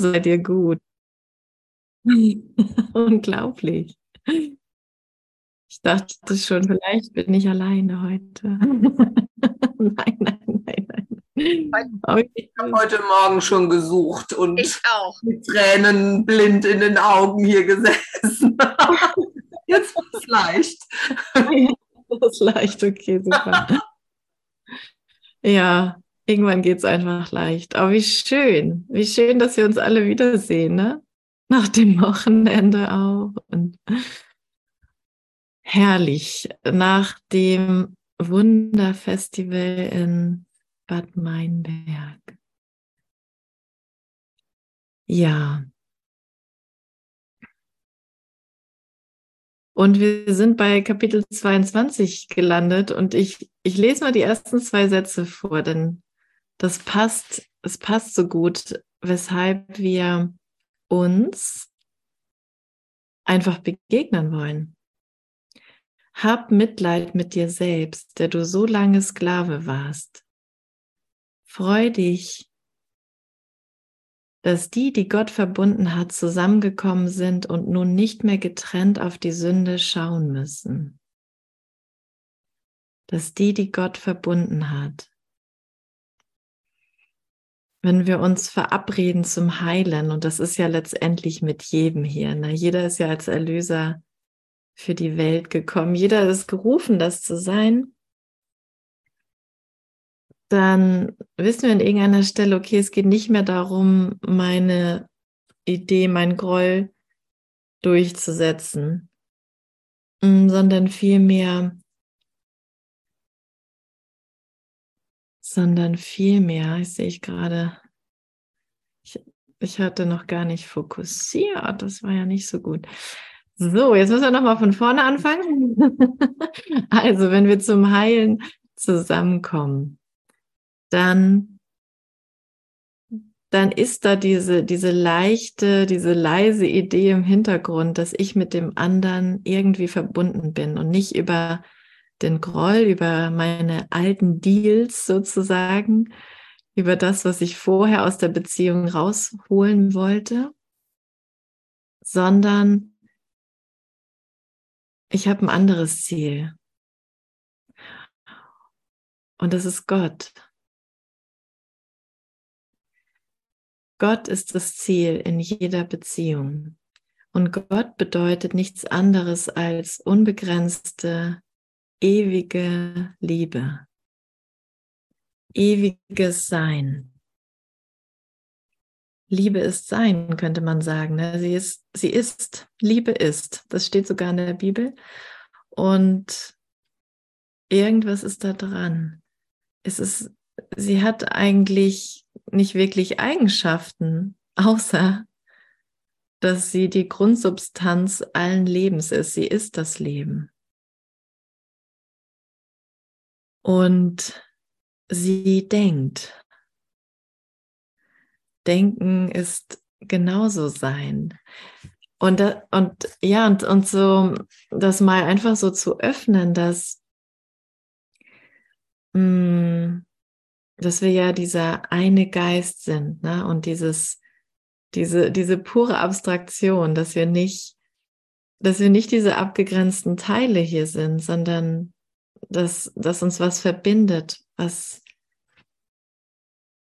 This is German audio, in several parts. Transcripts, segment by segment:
sei dir gut. Unglaublich. Ich dachte schon, vielleicht bin ich alleine heute. nein, nein, nein, nein. Ich habe heute Morgen schon gesucht und mit Tränen blind in den Augen hier gesessen. Jetzt wird es leicht. das ist leicht, okay, super. ja, irgendwann geht es einfach leicht. Aber wie schön, wie schön, dass wir uns alle wiedersehen, ne? Nach dem Wochenende auch. Und herrlich. Nach dem Wunderfestival in Bad Meinberg. Ja. Und wir sind bei Kapitel 22 gelandet und ich, ich lese mal die ersten zwei Sätze vor, denn das passt, es passt so gut, weshalb wir uns einfach begegnen wollen. Hab Mitleid mit dir selbst, der du so lange Sklave warst. Freu dich, dass die, die Gott verbunden hat, zusammengekommen sind und nun nicht mehr getrennt auf die Sünde schauen müssen. Dass die, die Gott verbunden hat, wenn wir uns verabreden zum Heilen, und das ist ja letztendlich mit jedem hier, ne? jeder ist ja als Erlöser für die Welt gekommen, jeder ist gerufen, das zu sein, dann wissen wir an irgendeiner Stelle, okay, es geht nicht mehr darum, meine Idee, mein Groll durchzusetzen, mm, sondern vielmehr, sondern vielmehr, ich sehe ich gerade, ich, ich hatte noch gar nicht fokussiert, das war ja nicht so gut. So, jetzt müssen wir nochmal von vorne anfangen. also, wenn wir zum Heilen zusammenkommen, dann, dann ist da diese, diese leichte, diese leise Idee im Hintergrund, dass ich mit dem anderen irgendwie verbunden bin und nicht über den Groll, über meine alten Deals sozusagen, über das, was ich vorher aus der Beziehung rausholen wollte, sondern ich habe ein anderes Ziel. Und das ist Gott. Gott ist das Ziel in jeder Beziehung. Und Gott bedeutet nichts anderes als unbegrenzte, ewige Liebe. Ewiges Sein. Liebe ist Sein, könnte man sagen. Ne? Sie ist, sie ist, Liebe ist. Das steht sogar in der Bibel. Und irgendwas ist da dran. Es ist, sie hat eigentlich nicht wirklich Eigenschaften, außer dass sie die Grundsubstanz allen Lebens ist. Sie ist das Leben. Und sie denkt. Denken ist genauso sein. Und, und ja, und, und so das mal einfach so zu öffnen, dass mm, dass wir ja dieser eine Geist sind, ne? Und dieses, diese, diese pure Abstraktion, dass wir nicht, dass wir nicht diese abgegrenzten Teile hier sind, sondern dass, dass uns was verbindet, was,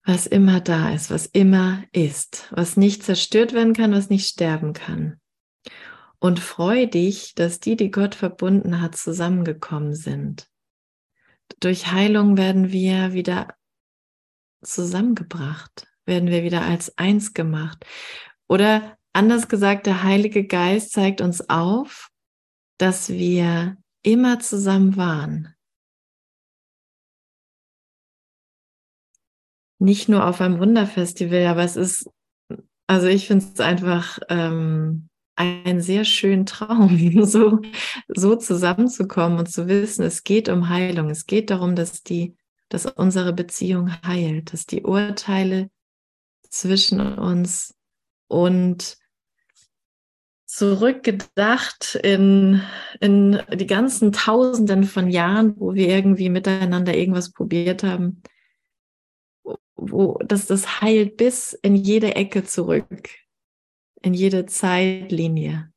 was immer da ist, was immer ist, was nicht zerstört werden kann, was nicht sterben kann. Und freu dich, dass die, die Gott verbunden hat, zusammengekommen sind. Durch Heilung werden wir wieder zusammengebracht, werden wir wieder als eins gemacht. Oder anders gesagt, der Heilige Geist zeigt uns auf, dass wir immer zusammen waren. Nicht nur auf einem Wunderfestival, aber es ist, also ich finde es einfach ähm, ein sehr schönen Traum, so, so zusammenzukommen und zu wissen, es geht um Heilung. Es geht darum, dass die dass unsere Beziehung heilt, dass die Urteile zwischen uns und zurückgedacht in, in die ganzen Tausenden von Jahren, wo wir irgendwie miteinander irgendwas probiert haben, wo das, das heilt bis in jede Ecke zurück, in jede Zeitlinie.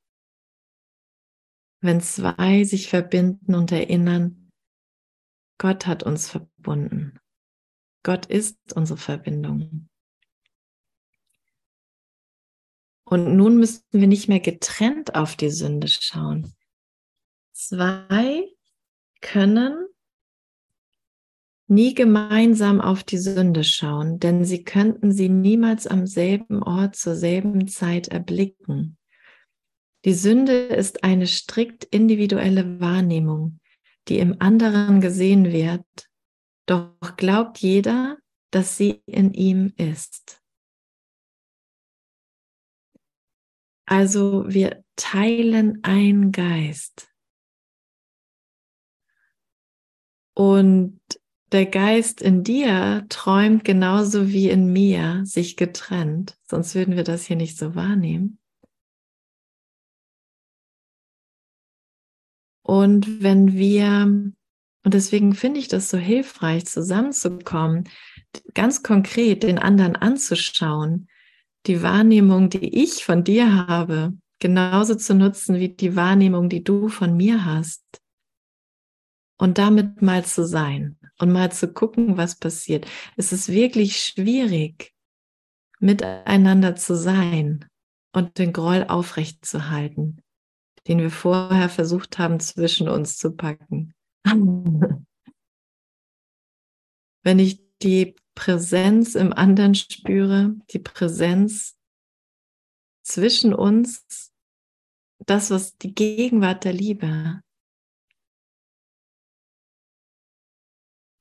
Wenn zwei sich verbinden und erinnern, Gott hat uns verbunden. Gott ist unsere Verbindung. Und nun müssten wir nicht mehr getrennt auf die Sünde schauen. Zwei können nie gemeinsam auf die Sünde schauen, denn sie könnten sie niemals am selben Ort zur selben Zeit erblicken. Die Sünde ist eine strikt individuelle Wahrnehmung, die im anderen gesehen wird, doch glaubt jeder, dass sie in ihm ist. Also wir teilen ein Geist. Und der Geist in dir träumt genauso wie in mir sich getrennt, sonst würden wir das hier nicht so wahrnehmen. Und wenn wir, und deswegen finde ich das so hilfreich, zusammenzukommen, ganz konkret den anderen anzuschauen, die Wahrnehmung, die ich von dir habe, genauso zu nutzen wie die Wahrnehmung, die du von mir hast. Und damit mal zu sein und mal zu gucken, was passiert. Es ist wirklich schwierig, miteinander zu sein und den Groll aufrechtzuerhalten, den wir vorher versucht haben, zwischen uns zu packen. Wenn ich die Präsenz im anderen spüre, die Präsenz zwischen uns, das, was die Gegenwart der Liebe,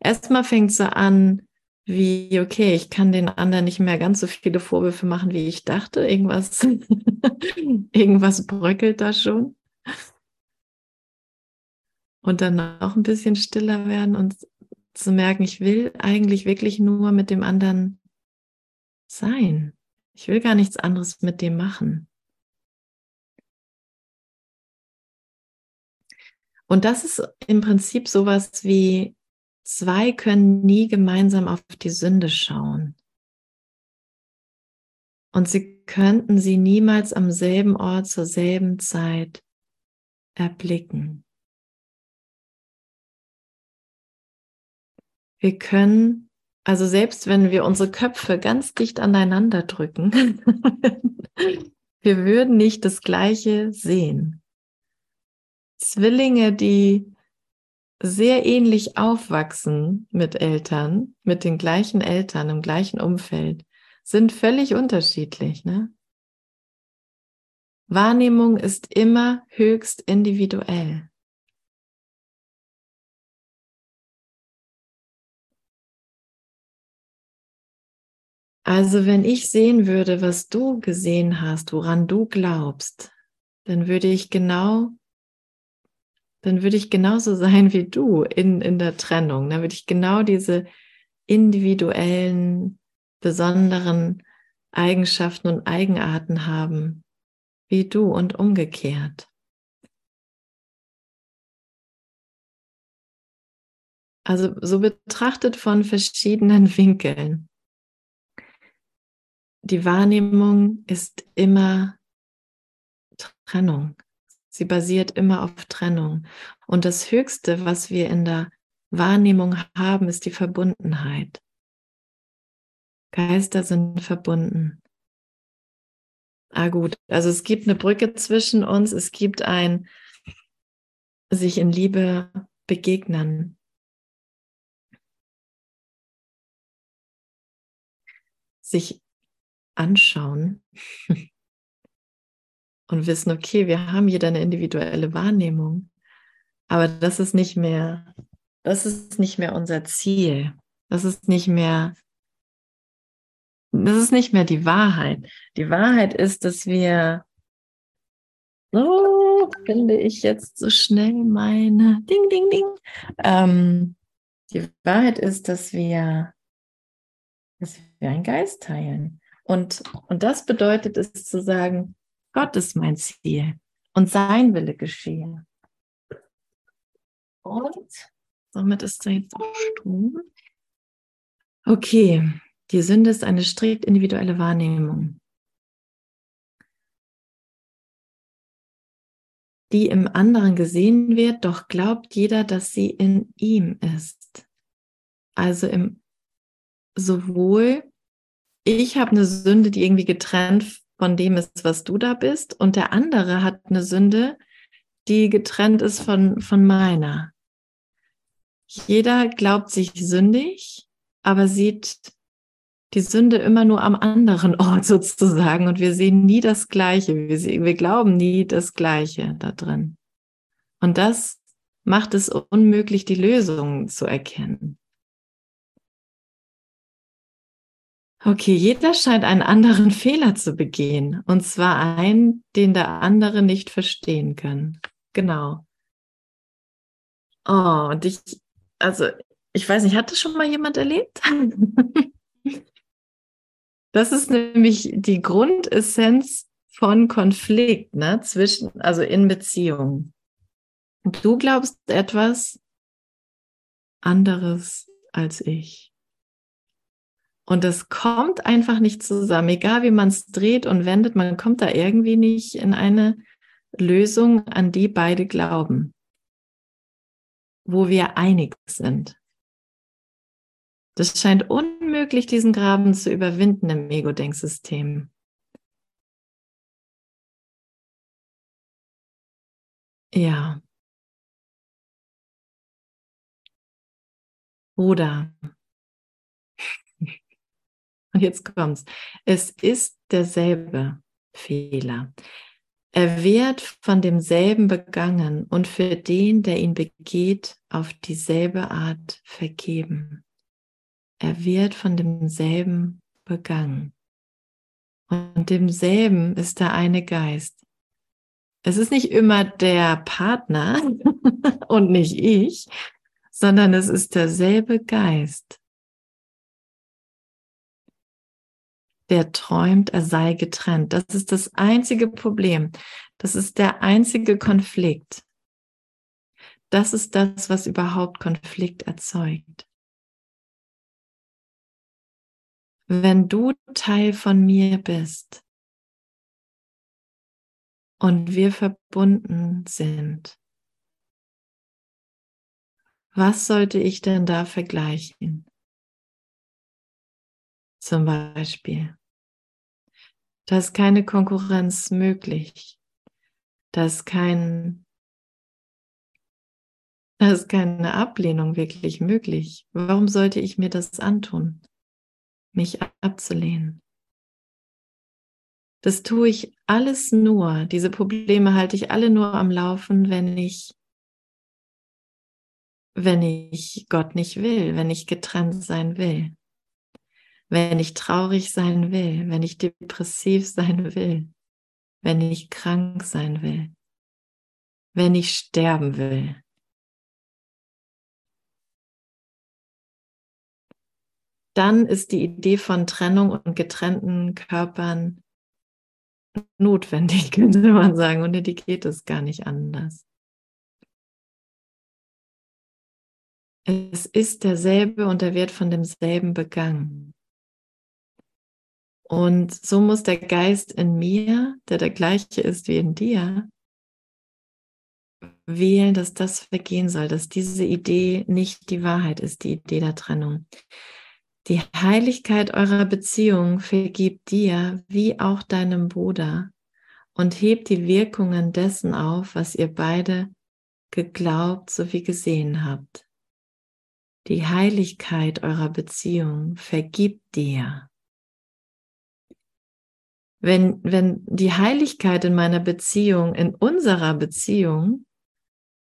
erstmal fängt so an, wie, okay, ich kann den anderen nicht mehr ganz so viele Vorwürfe machen, wie ich dachte. Irgendwas, irgendwas bröckelt da schon. Und dann auch ein bisschen stiller werden und zu merken, ich will eigentlich wirklich nur mit dem anderen sein. Ich will gar nichts anderes mit dem machen. Und das ist im Prinzip sowas wie Zwei können nie gemeinsam auf die Sünde schauen. Und sie könnten sie niemals am selben Ort zur selben Zeit erblicken. Wir können, also selbst wenn wir unsere Köpfe ganz dicht aneinander drücken, wir würden nicht das Gleiche sehen. Zwillinge, die sehr ähnlich aufwachsen mit Eltern, mit den gleichen Eltern im gleichen Umfeld, sind völlig unterschiedlich. Ne? Wahrnehmung ist immer höchst individuell. Also wenn ich sehen würde, was du gesehen hast, woran du glaubst, dann würde ich genau dann würde ich genauso sein wie du in, in der Trennung. Dann würde ich genau diese individuellen, besonderen Eigenschaften und Eigenarten haben, wie du und umgekehrt. Also so betrachtet von verschiedenen Winkeln. Die Wahrnehmung ist immer Trennung. Sie basiert immer auf Trennung. Und das Höchste, was wir in der Wahrnehmung haben, ist die Verbundenheit. Geister sind verbunden. Ah gut, also es gibt eine Brücke zwischen uns, es gibt ein sich in Liebe begegnen. Sich anschauen. und wissen, okay, wir haben jeder eine individuelle Wahrnehmung, aber das ist nicht mehr, das ist nicht mehr unser Ziel. Das ist nicht mehr, das ist nicht mehr die Wahrheit. Die Wahrheit ist, dass wir, so finde ich jetzt so schnell meine, ding, ding, ding. Ähm, die Wahrheit ist, dass wir, dass wir einen Geist teilen. Und, und das bedeutet es zu sagen, Gott ist mein Ziel und sein Wille geschehe. Und somit ist da jetzt auch Strom. Okay, die Sünde ist eine strikt individuelle Wahrnehmung, die im anderen gesehen wird, doch glaubt jeder, dass sie in ihm ist. Also im sowohl ich habe eine Sünde, die irgendwie getrennt von dem ist, was du da bist, und der andere hat eine Sünde, die getrennt ist von, von meiner. Jeder glaubt sich sündig, aber sieht die Sünde immer nur am anderen Ort sozusagen und wir sehen nie das Gleiche. Wir, sehen, wir glauben nie das Gleiche da drin. Und das macht es unmöglich, die Lösung zu erkennen. Okay, jeder scheint einen anderen Fehler zu begehen, und zwar einen, den der andere nicht verstehen kann. Genau. Oh, und ich, also, ich weiß nicht, hat das schon mal jemand erlebt? das ist nämlich die Grundessenz von Konflikt, ne, zwischen, also in Beziehungen. Du glaubst etwas anderes als ich. Und das kommt einfach nicht zusammen, egal wie man es dreht und wendet, man kommt da irgendwie nicht in eine Lösung, an die beide glauben, wo wir einig sind. Das scheint unmöglich, diesen Graben zu überwinden im Ego-Denksystem. Ja. Oder und jetzt kommt's. Es ist derselbe Fehler. Er wird von demselben begangen und für den, der ihn begeht, auf dieselbe Art vergeben. Er wird von demselben begangen. Und demselben ist der eine Geist. Es ist nicht immer der Partner und nicht ich, sondern es ist derselbe Geist. Der träumt, er sei getrennt. Das ist das einzige Problem. Das ist der einzige Konflikt. Das ist das, was überhaupt Konflikt erzeugt. Wenn du Teil von mir bist und wir verbunden sind, was sollte ich denn da vergleichen? Zum Beispiel. Da ist keine Konkurrenz möglich. Da ist kein, da ist keine Ablehnung wirklich möglich. Warum sollte ich mir das antun, mich abzulehnen? Das tue ich alles nur, diese Probleme halte ich alle nur am Laufen, wenn ich, wenn ich Gott nicht will, wenn ich getrennt sein will wenn ich traurig sein will, wenn ich depressiv sein will, wenn ich krank sein will, wenn ich sterben will. Dann ist die Idee von Trennung und getrennten Körpern notwendig, könnte man sagen. Und die geht es gar nicht anders. Es ist derselbe und er wird von demselben begangen. Und so muss der Geist in mir, der der gleiche ist wie in dir, wählen, dass das vergehen soll, dass diese Idee nicht die Wahrheit ist, die Idee der Trennung. Die Heiligkeit eurer Beziehung vergibt dir wie auch deinem Bruder und hebt die Wirkungen dessen auf, was ihr beide geglaubt sowie gesehen habt. Die Heiligkeit eurer Beziehung vergibt dir wenn, wenn die Heiligkeit in meiner Beziehung, in unserer Beziehung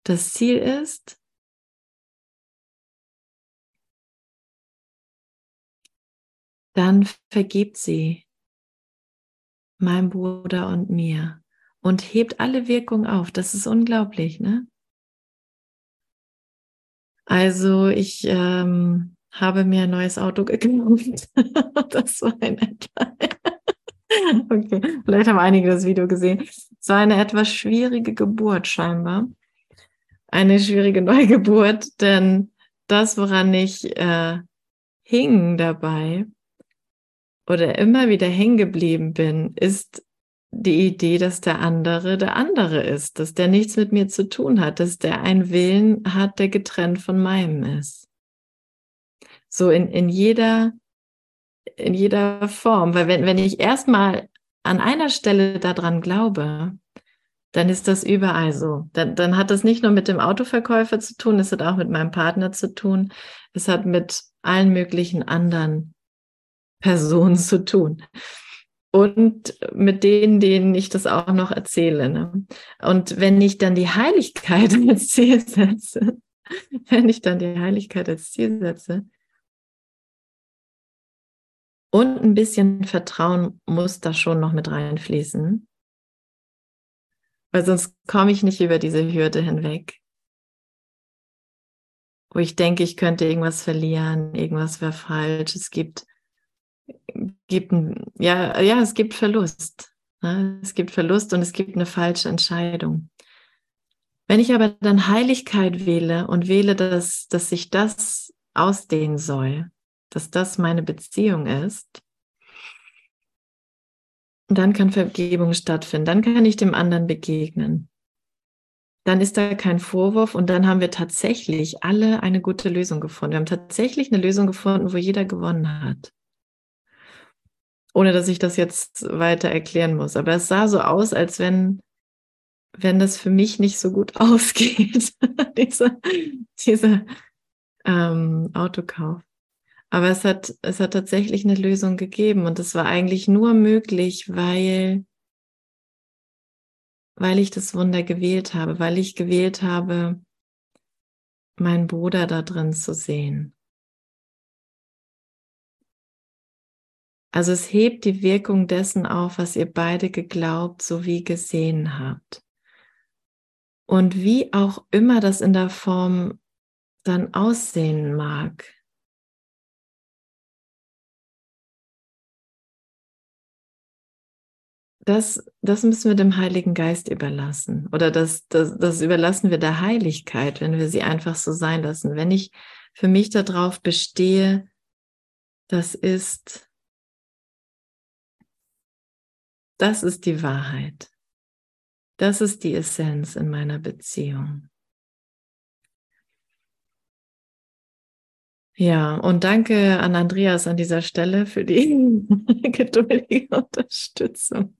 das Ziel ist, dann vergibt sie meinem Bruder und mir und hebt alle Wirkung auf. Das ist unglaublich, ne? Also ich ähm, habe mir ein neues Auto gekauft. das war ein etwa. Okay, vielleicht haben einige das Video gesehen. Es war eine etwas schwierige Geburt scheinbar. Eine schwierige Neugeburt, denn das, woran ich äh, hing dabei oder immer wieder hängen geblieben bin, ist die Idee, dass der andere der andere ist, dass der nichts mit mir zu tun hat, dass der einen Willen hat, der getrennt von meinem ist. So in, in jeder, in jeder Form. Weil wenn, wenn ich erstmal an einer Stelle daran glaube, dann ist das überall so. Dann, dann hat das nicht nur mit dem Autoverkäufer zu tun, es hat auch mit meinem Partner zu tun, es hat mit allen möglichen anderen Personen zu tun. Und mit denen, denen ich das auch noch erzähle. Ne? Und wenn ich dann die Heiligkeit als Ziel setze, wenn ich dann die Heiligkeit als Ziel setze, und ein bisschen Vertrauen muss da schon noch mit reinfließen, weil sonst komme ich nicht über diese Hürde hinweg, wo ich denke, ich könnte irgendwas verlieren, irgendwas wäre falsch. Es gibt, gibt ja, ja, es gibt Verlust. Ne? Es gibt Verlust und es gibt eine falsche Entscheidung. Wenn ich aber dann Heiligkeit wähle und wähle, dass, dass sich das ausdehnen soll, dass das meine Beziehung ist, dann kann Vergebung stattfinden, dann kann ich dem anderen begegnen. Dann ist da kein Vorwurf und dann haben wir tatsächlich alle eine gute Lösung gefunden. Wir haben tatsächlich eine Lösung gefunden, wo jeder gewonnen hat. Ohne dass ich das jetzt weiter erklären muss. Aber es sah so aus, als wenn, wenn das für mich nicht so gut ausgeht, dieser, dieser ähm, Autokauf. Aber es hat, es hat tatsächlich eine Lösung gegeben und es war eigentlich nur möglich, weil, weil ich das Wunder gewählt habe, weil ich gewählt habe, meinen Bruder da drin zu sehen. Also es hebt die Wirkung dessen auf, was ihr beide geglaubt sowie gesehen habt. Und wie auch immer das in der Form dann aussehen mag, das, das müssen wir dem Heiligen Geist überlassen. Oder das, das, das überlassen wir der Heiligkeit, wenn wir sie einfach so sein lassen. Wenn ich für mich darauf bestehe, das ist, das ist die Wahrheit. Das ist die Essenz in meiner Beziehung. Ja, und danke an Andreas an dieser Stelle für die geduldige Unterstützung.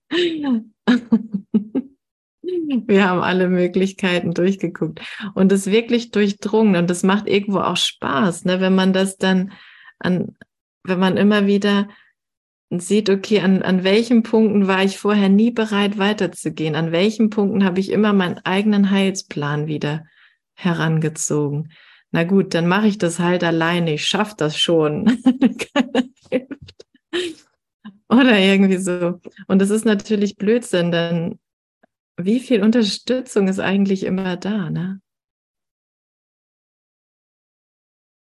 Wir haben alle Möglichkeiten durchgeguckt. Und es wirklich durchdrungen. Und das macht irgendwo auch Spaß, ne, wenn man das dann an, wenn man immer wieder sieht, okay, an, an welchen Punkten war ich vorher nie bereit weiterzugehen, an welchen Punkten habe ich immer meinen eigenen Heilsplan wieder herangezogen? Na gut, dann mache ich das halt alleine, ich schaffe das schon. Oder irgendwie so. Und das ist natürlich Blödsinn, denn wie viel Unterstützung ist eigentlich immer da, ne?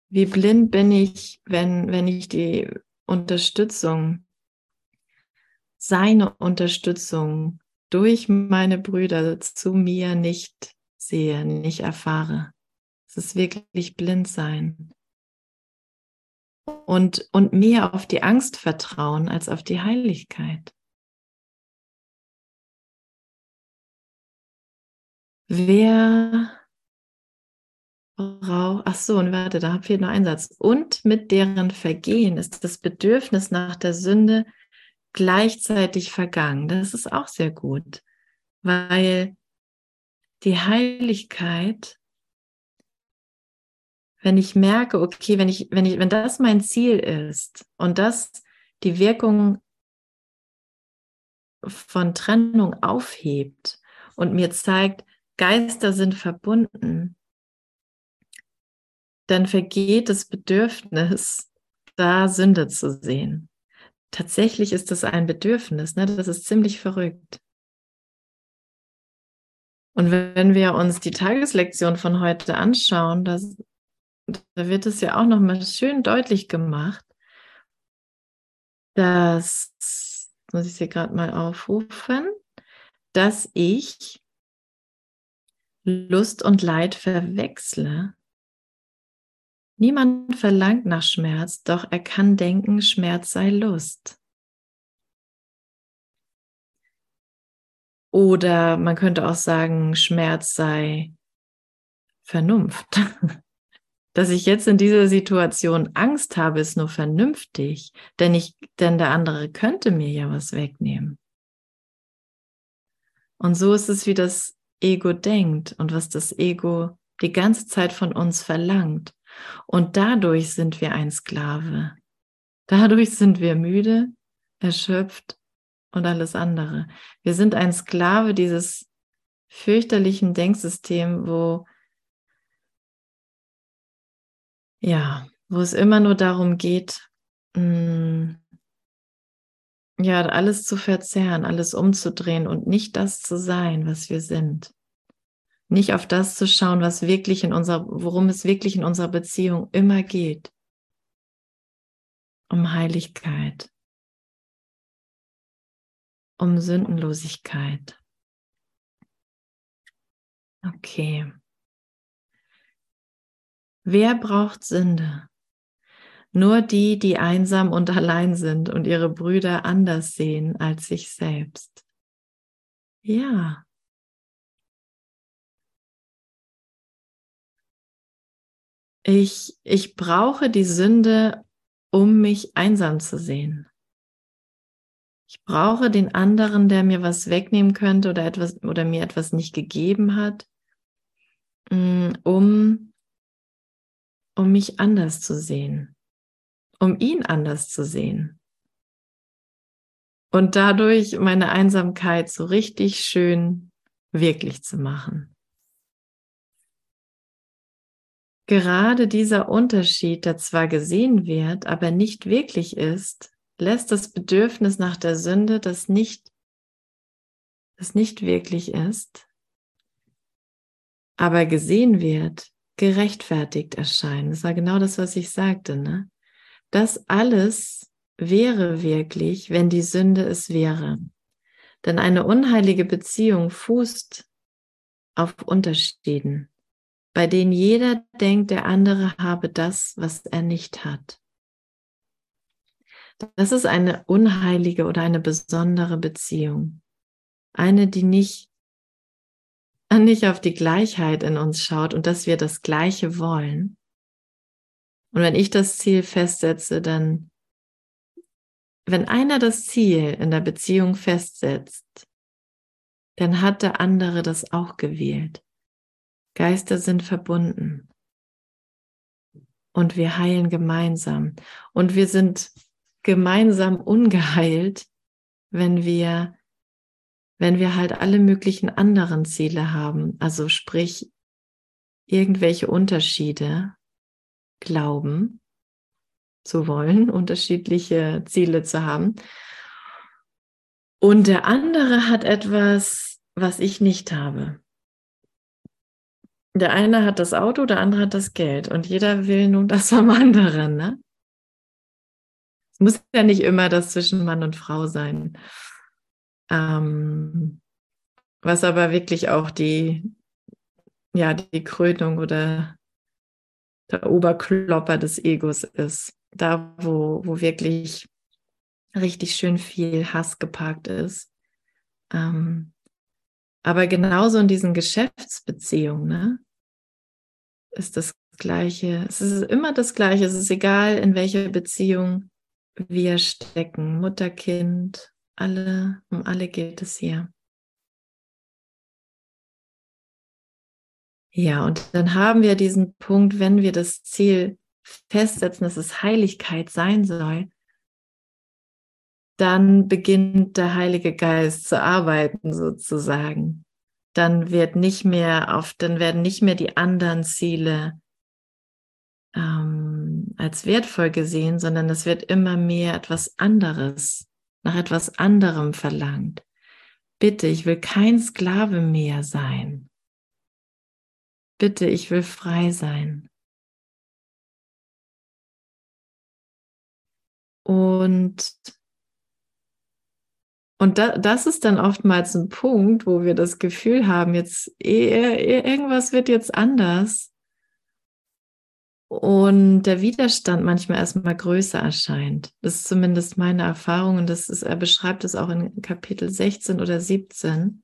Wie blind bin ich, wenn, wenn ich die Unterstützung, seine Unterstützung durch meine Brüder zu mir nicht sehe, nicht erfahre. Es ist wirklich blind sein. Und, und mehr auf die Angst vertrauen als auf die Heiligkeit. Wer braucht, ach so, und warte, da fehlt noch ein Satz. Und mit deren Vergehen ist das Bedürfnis nach der Sünde gleichzeitig vergangen. Das ist auch sehr gut, weil die Heiligkeit wenn ich merke, okay, wenn ich, wenn ich, wenn das mein Ziel ist und das die Wirkung von Trennung aufhebt und mir zeigt, Geister sind verbunden, dann vergeht das Bedürfnis, da Sünde zu sehen. Tatsächlich ist das ein Bedürfnis, ne? das ist ziemlich verrückt. Und wenn wir uns die Tageslektion von heute anschauen, da da wird es ja auch nochmal schön deutlich gemacht, dass, muss ich sie gerade mal aufrufen, dass ich Lust und Leid verwechsle Niemand verlangt nach Schmerz, doch er kann denken, Schmerz sei Lust. Oder man könnte auch sagen, Schmerz sei Vernunft. Dass ich jetzt in dieser Situation Angst habe, ist nur vernünftig, denn ich, denn der andere könnte mir ja was wegnehmen. Und so ist es, wie das Ego denkt und was das Ego die ganze Zeit von uns verlangt. Und dadurch sind wir ein Sklave. Dadurch sind wir müde, erschöpft und alles andere. Wir sind ein Sklave dieses fürchterlichen Denksystems, wo ja, wo es immer nur darum geht, mh, mm, ja, alles zu verzerren, alles umzudrehen und nicht das zu sein, was wir sind. Nicht auf das zu schauen, was wirklich in unserer, worum es wirklich in unserer Beziehung immer geht. Um Heiligkeit. Um Sündenlosigkeit. Okay. Wer braucht Sünde? Nur die, die einsam und allein sind und ihre Brüder anders sehen als sich selbst. Ja, Ich, ich brauche die Sünde, um mich einsam zu sehen. Ich brauche den anderen, der mir was wegnehmen könnte oder etwas oder mir etwas nicht gegeben hat, mm, um, um mich anders zu sehen, um ihn anders zu sehen. Und dadurch meine Einsamkeit so richtig schön wirklich zu machen. Gerade dieser Unterschied, der zwar gesehen wird, aber nicht wirklich ist, lässt das Bedürfnis nach der Sünde, das nicht, das nicht wirklich ist, aber gesehen wird, gerechtfertigt erscheinen. Das war genau das, was ich sagte. Ne? Das alles wäre wirklich, wenn die Sünde es wäre. Denn eine unheilige Beziehung fußt auf Unterschieden bei denen jeder denkt, der andere habe das, was er nicht hat. Das ist eine unheilige oder eine besondere Beziehung. Eine, die nicht, nicht auf die Gleichheit in uns schaut und dass wir das Gleiche wollen. Und wenn ich das Ziel festsetze, dann, wenn einer das Ziel in der Beziehung festsetzt, dann hat der andere das auch gewählt. Geister sind verbunden. Und wir heilen gemeinsam. Und wir sind gemeinsam ungeheilt, wenn wir, wenn wir halt alle möglichen anderen Ziele haben. Also sprich, irgendwelche Unterschiede glauben zu wollen, unterschiedliche Ziele zu haben. Und der andere hat etwas, was ich nicht habe. Der eine hat das Auto, der andere hat das Geld und jeder will nun das vom anderen. Ne? Es muss ja nicht immer das zwischen Mann und Frau sein. Ähm, was aber wirklich auch die, ja, die Krönung oder der Oberklopper des Egos ist. Da, wo, wo wirklich richtig schön viel Hass geparkt ist. Ähm, aber genauso in diesen Geschäftsbeziehungen, ne? ist das Gleiche. Es ist immer das Gleiche. Es ist egal, in welcher Beziehung wir stecken. Mutter, Kind, alle, um alle geht es hier. Ja, und dann haben wir diesen Punkt, wenn wir das Ziel festsetzen, dass es Heiligkeit sein soll, dann beginnt der Heilige Geist zu arbeiten sozusagen dann wird nicht mehr auf, dann werden nicht mehr die anderen Ziele ähm, als wertvoll gesehen, sondern es wird immer mehr etwas anderes, nach etwas anderem verlangt. Bitte, ich will kein Sklave mehr sein. Bitte, ich will frei sein. Und und da, das ist dann oftmals ein Punkt, wo wir das Gefühl haben, jetzt irgendwas wird jetzt anders. Und der Widerstand manchmal erstmal größer erscheint. Das ist zumindest meine Erfahrung und das ist, er beschreibt es auch in Kapitel 16 oder 17,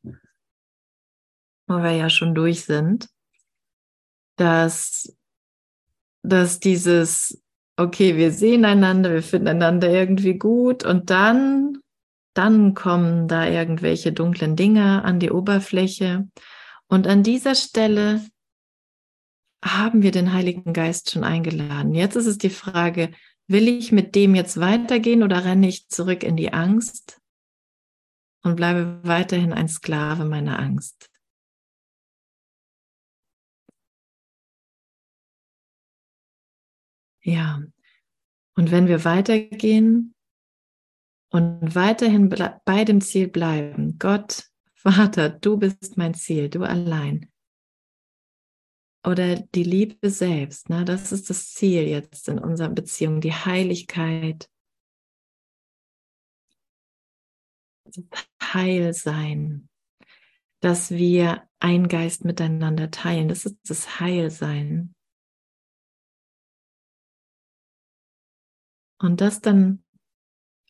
wo wir ja schon durch sind, dass, dass dieses, okay, wir sehen einander, wir finden einander irgendwie gut und dann, dann kommen da irgendwelche dunklen Dinge an die Oberfläche und an dieser Stelle haben wir den Heiligen Geist schon eingeladen. Jetzt ist es die Frage, will ich mit dem jetzt weitergehen oder renne ich zurück in die Angst und bleibe weiterhin ein Sklave meiner Angst? Ja, und wenn wir weitergehen und weiterhin bei dem Ziel bleiben, Gott, Vater, du bist mein Ziel, du allein, oder die Liebe selbst. Ne? Das ist das Ziel jetzt in unserer Beziehung, die Heiligkeit, Heilsein, dass wir ein Geist miteinander teilen. Das ist das Heilsein. Und das dann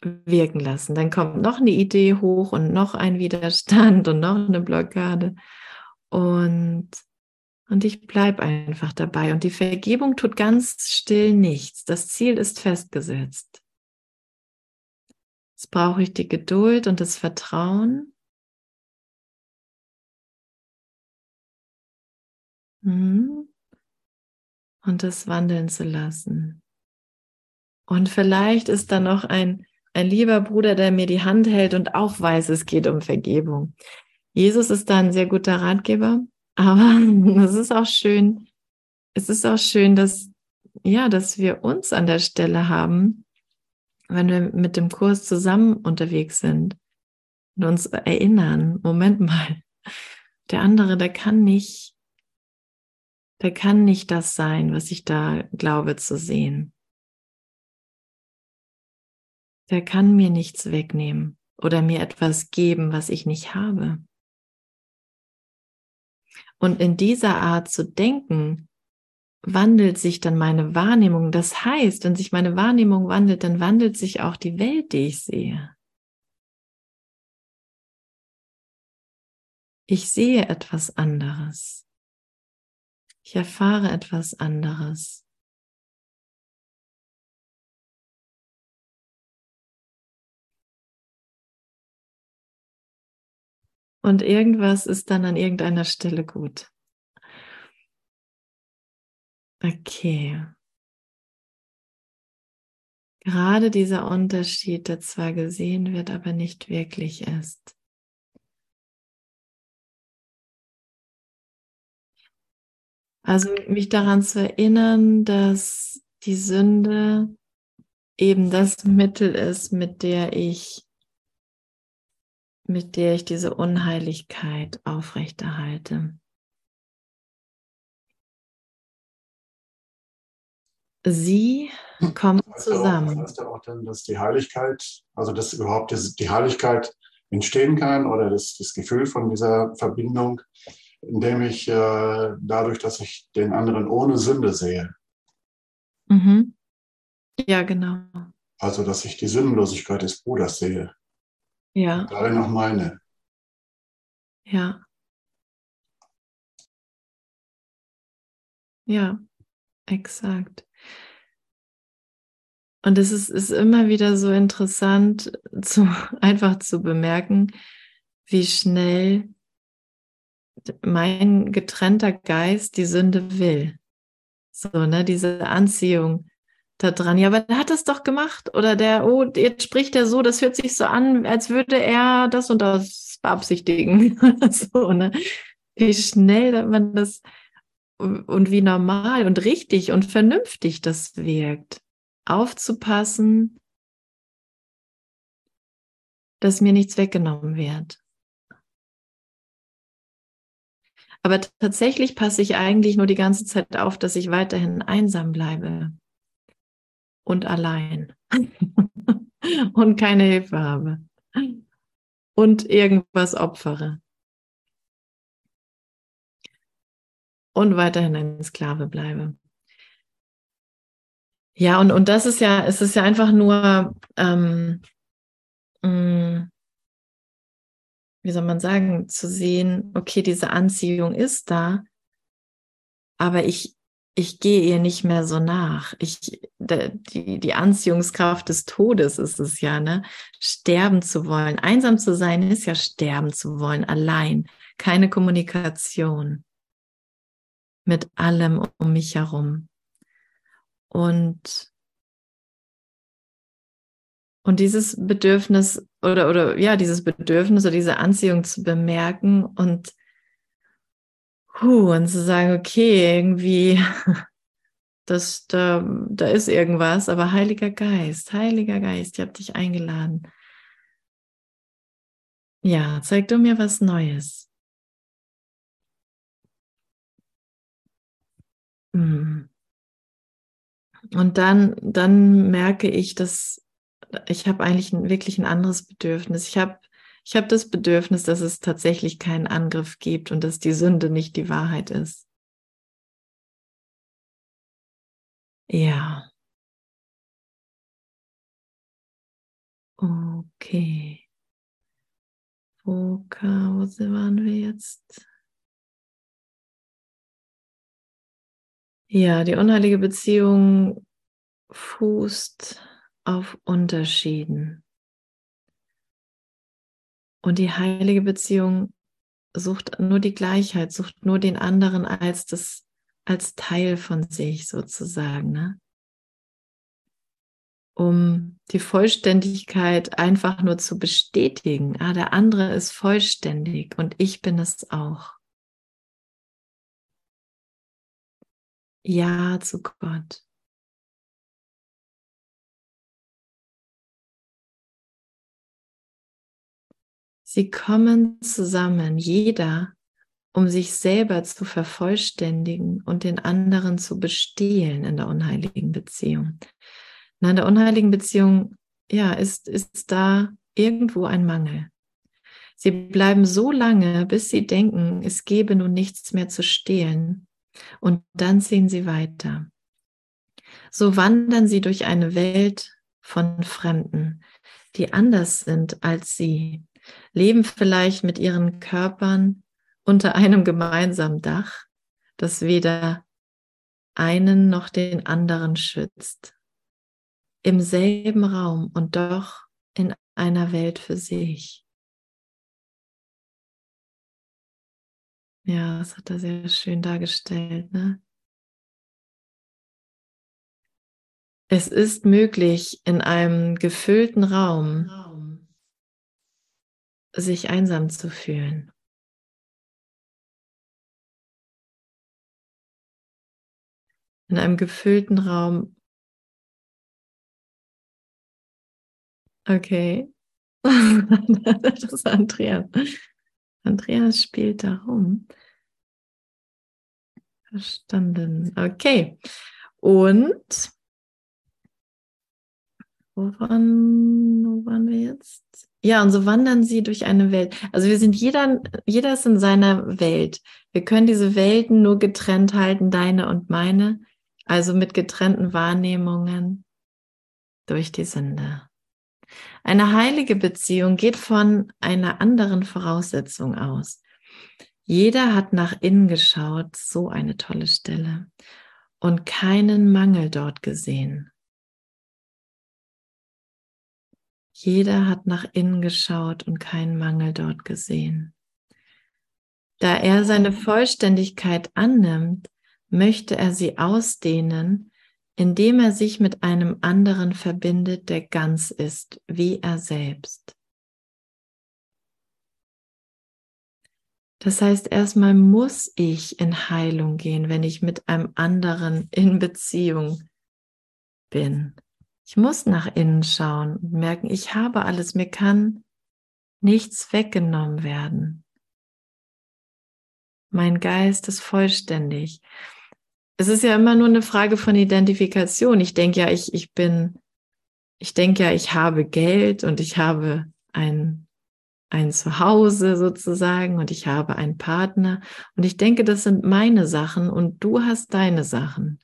wirken lassen. Dann kommt noch eine Idee hoch und noch ein Widerstand und noch eine Blockade. Und und ich bleibe einfach dabei. Und die Vergebung tut ganz still nichts. Das Ziel ist festgesetzt. Jetzt brauche ich die Geduld und das Vertrauen. Mhm. Und das wandeln zu lassen. Und vielleicht ist da noch ein, ein lieber Bruder, der mir die Hand hält und auch weiß, es geht um Vergebung. Jesus ist da ein sehr guter Ratgeber. Aber es ist auch schön, es ist auch schön, dass, ja, dass wir uns an der Stelle haben, wenn wir mit dem Kurs zusammen unterwegs sind und uns erinnern, Moment mal, der andere, der kann nicht, der kann nicht das sein, was ich da glaube zu sehen. Der kann mir nichts wegnehmen oder mir etwas geben, was ich nicht habe. Und in dieser Art zu denken, wandelt sich dann meine Wahrnehmung. Das heißt, wenn sich meine Wahrnehmung wandelt, dann wandelt sich auch die Welt, die ich sehe. Ich sehe etwas anderes. Ich erfahre etwas anderes. Und irgendwas ist dann an irgendeiner Stelle gut. Okay. Gerade dieser Unterschied, der zwar gesehen wird, aber nicht wirklich ist. Also mich daran zu erinnern, dass die Sünde eben das Mittel ist, mit der ich mit der ich diese Unheiligkeit aufrechterhalte. Sie kommen zusammen. Das heißt ja auch dann, dass die Heiligkeit, also dass überhaupt die Heiligkeit entstehen kann oder das, das Gefühl von dieser Verbindung, indem ich äh, dadurch, dass ich den anderen ohne Sünde sehe. Mhm. Ja, genau. Also, dass ich die Sinnlosigkeit des Bruders sehe. Ja. Darin auch meine. Ja. Ja, exakt. Und es ist, ist immer wieder so interessant, zu, einfach zu bemerken, wie schnell mein getrennter Geist die Sünde will. So, ne, diese Anziehung da dran. Ja, aber der hat das doch gemacht. Oder der, oh, jetzt spricht er so, das hört sich so an, als würde er das und das beabsichtigen. so, ne? Wie schnell man das und wie normal und richtig und vernünftig das wirkt. Aufzupassen, dass mir nichts weggenommen wird. Aber tatsächlich passe ich eigentlich nur die ganze Zeit auf, dass ich weiterhin einsam bleibe und allein. Und keine Hilfe habe und irgendwas opfere. Und weiterhin ein Sklave bleibe. Ja, und, und das ist ja, es ist ja einfach nur, ähm, mh, mm, wie soll man sagen, zu sehen, okay, diese Anziehung ist da, aber ich, ich gehe ihr nicht mehr so nach. Ich, die, die Anziehungskraft des Todes ist es ja, ne? Sterben zu wollen. Einsam zu sein ist ja sterben zu wollen, allein. Keine Kommunikation mit allem um mich herum. Und, und dieses Bedürfnis oder, oder ja, dieses Bedürfnis oder diese Anziehung zu bemerken und, huh, und zu sagen, okay, irgendwie, das, da, da ist irgendwas, aber Heiliger Geist, Heiliger Geist, ich habe dich eingeladen. Ja, zeig du mir was Neues. Hm. Und dann, dann merke ich, dass ich habe eigentlich ein, wirklich ein anderes Bedürfnis. Ich habe ich hab das Bedürfnis, dass es tatsächlich keinen Angriff gibt und dass die Sünde nicht die Wahrheit ist. Ja. Okay. Wo, wo waren wir jetzt? Ja, die unheilige Beziehung fußt auf Unterschieden. Und die heilige Beziehung sucht nur die Gleichheit, sucht nur den anderen als das, als Teil von sich sozusagen, ne? um die Vollständigkeit einfach nur zu bestätigen. Ah, der andere ist vollständig und ich bin es auch. Ja zu Gott. Sie kommen zusammen, jeder, um sich selber zu vervollständigen und den anderen zu bestehlen in der unheiligen Beziehung. in der unheiligen Beziehung, ja, ist, ist da irgendwo ein Mangel. Sie bleiben so lange, bis sie denken, es gebe nun nichts mehr zu stehlen und dann ziehen sie weiter. So wandern sie durch eine Welt von Fremden, die anders sind als sie, leben vielleicht mit ihren Körpern unter einem gemeinsamen Dach, das weder einen noch den anderen schützt, im selben Raum und doch in einer Welt für sich. Ja, das hat er sehr schön dargestellt. Ne? Es ist möglich, in einem gefüllten Raum sich einsam zu fühlen. In einem gefüllten Raum. Okay. das ist Andreas. Andreas spielt da rum. Verstanden. Okay. Und wo wo waren wir jetzt? Ja, und so wandern sie durch eine Welt. Also wir sind jeder, jeder ist in seiner Welt. Wir können diese Welten nur getrennt halten, deine und meine, also mit getrennten Wahrnehmungen durch die Sünde. Eine heilige Beziehung geht von einer anderen Voraussetzung aus. Jeder hat nach innen geschaut, so eine tolle Stelle, und keinen Mangel dort gesehen. Jeder hat nach innen geschaut und keinen Mangel dort gesehen. Da er seine Vollständigkeit annimmt, möchte er sie ausdehnen indem er sich mit einem anderen verbindet, der ganz ist, wie er selbst. Das heißt, erstmal muss ich in Heilung gehen, wenn ich mit einem anderen in Beziehung bin. Ich muss nach innen schauen und merken, ich habe alles, mir kann nichts weggenommen werden. Mein Geist ist vollständig es ist ja immer nur eine Frage von Identifikation. Ich denke ja, ich, ich bin, ich denke ja, ich habe Geld und ich habe ein, ein Zuhause sozusagen und ich habe einen Partner und ich denke, das sind meine Sachen und du hast deine Sachen.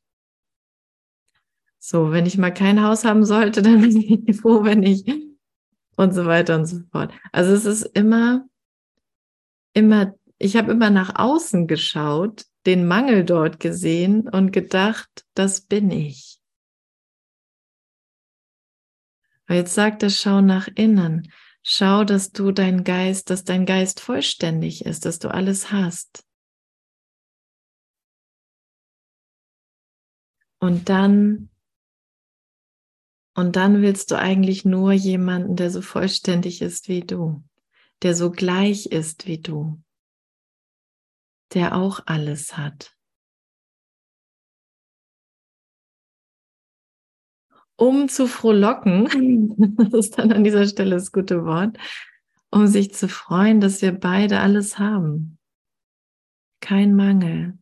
So, wenn ich mal kein Haus haben sollte, dann bin ich froh, wenn ich und so weiter und so fort. Also es ist immer, immer, ich habe immer nach außen geschaut, den Mangel dort gesehen und gedacht, das bin ich. Aber jetzt sagt er, schau nach innen. Schau, dass du dein Geist, dass dein Geist vollständig ist, dass du alles hast. Und dann, und dann willst du eigentlich nur jemanden, der so vollständig ist wie du, der so gleich ist wie du, der auch alles hat. Um zu frohlocken, das ist dann an dieser Stelle das gute Wort, um sich zu freuen, dass wir beide alles haben. Kein Mangel.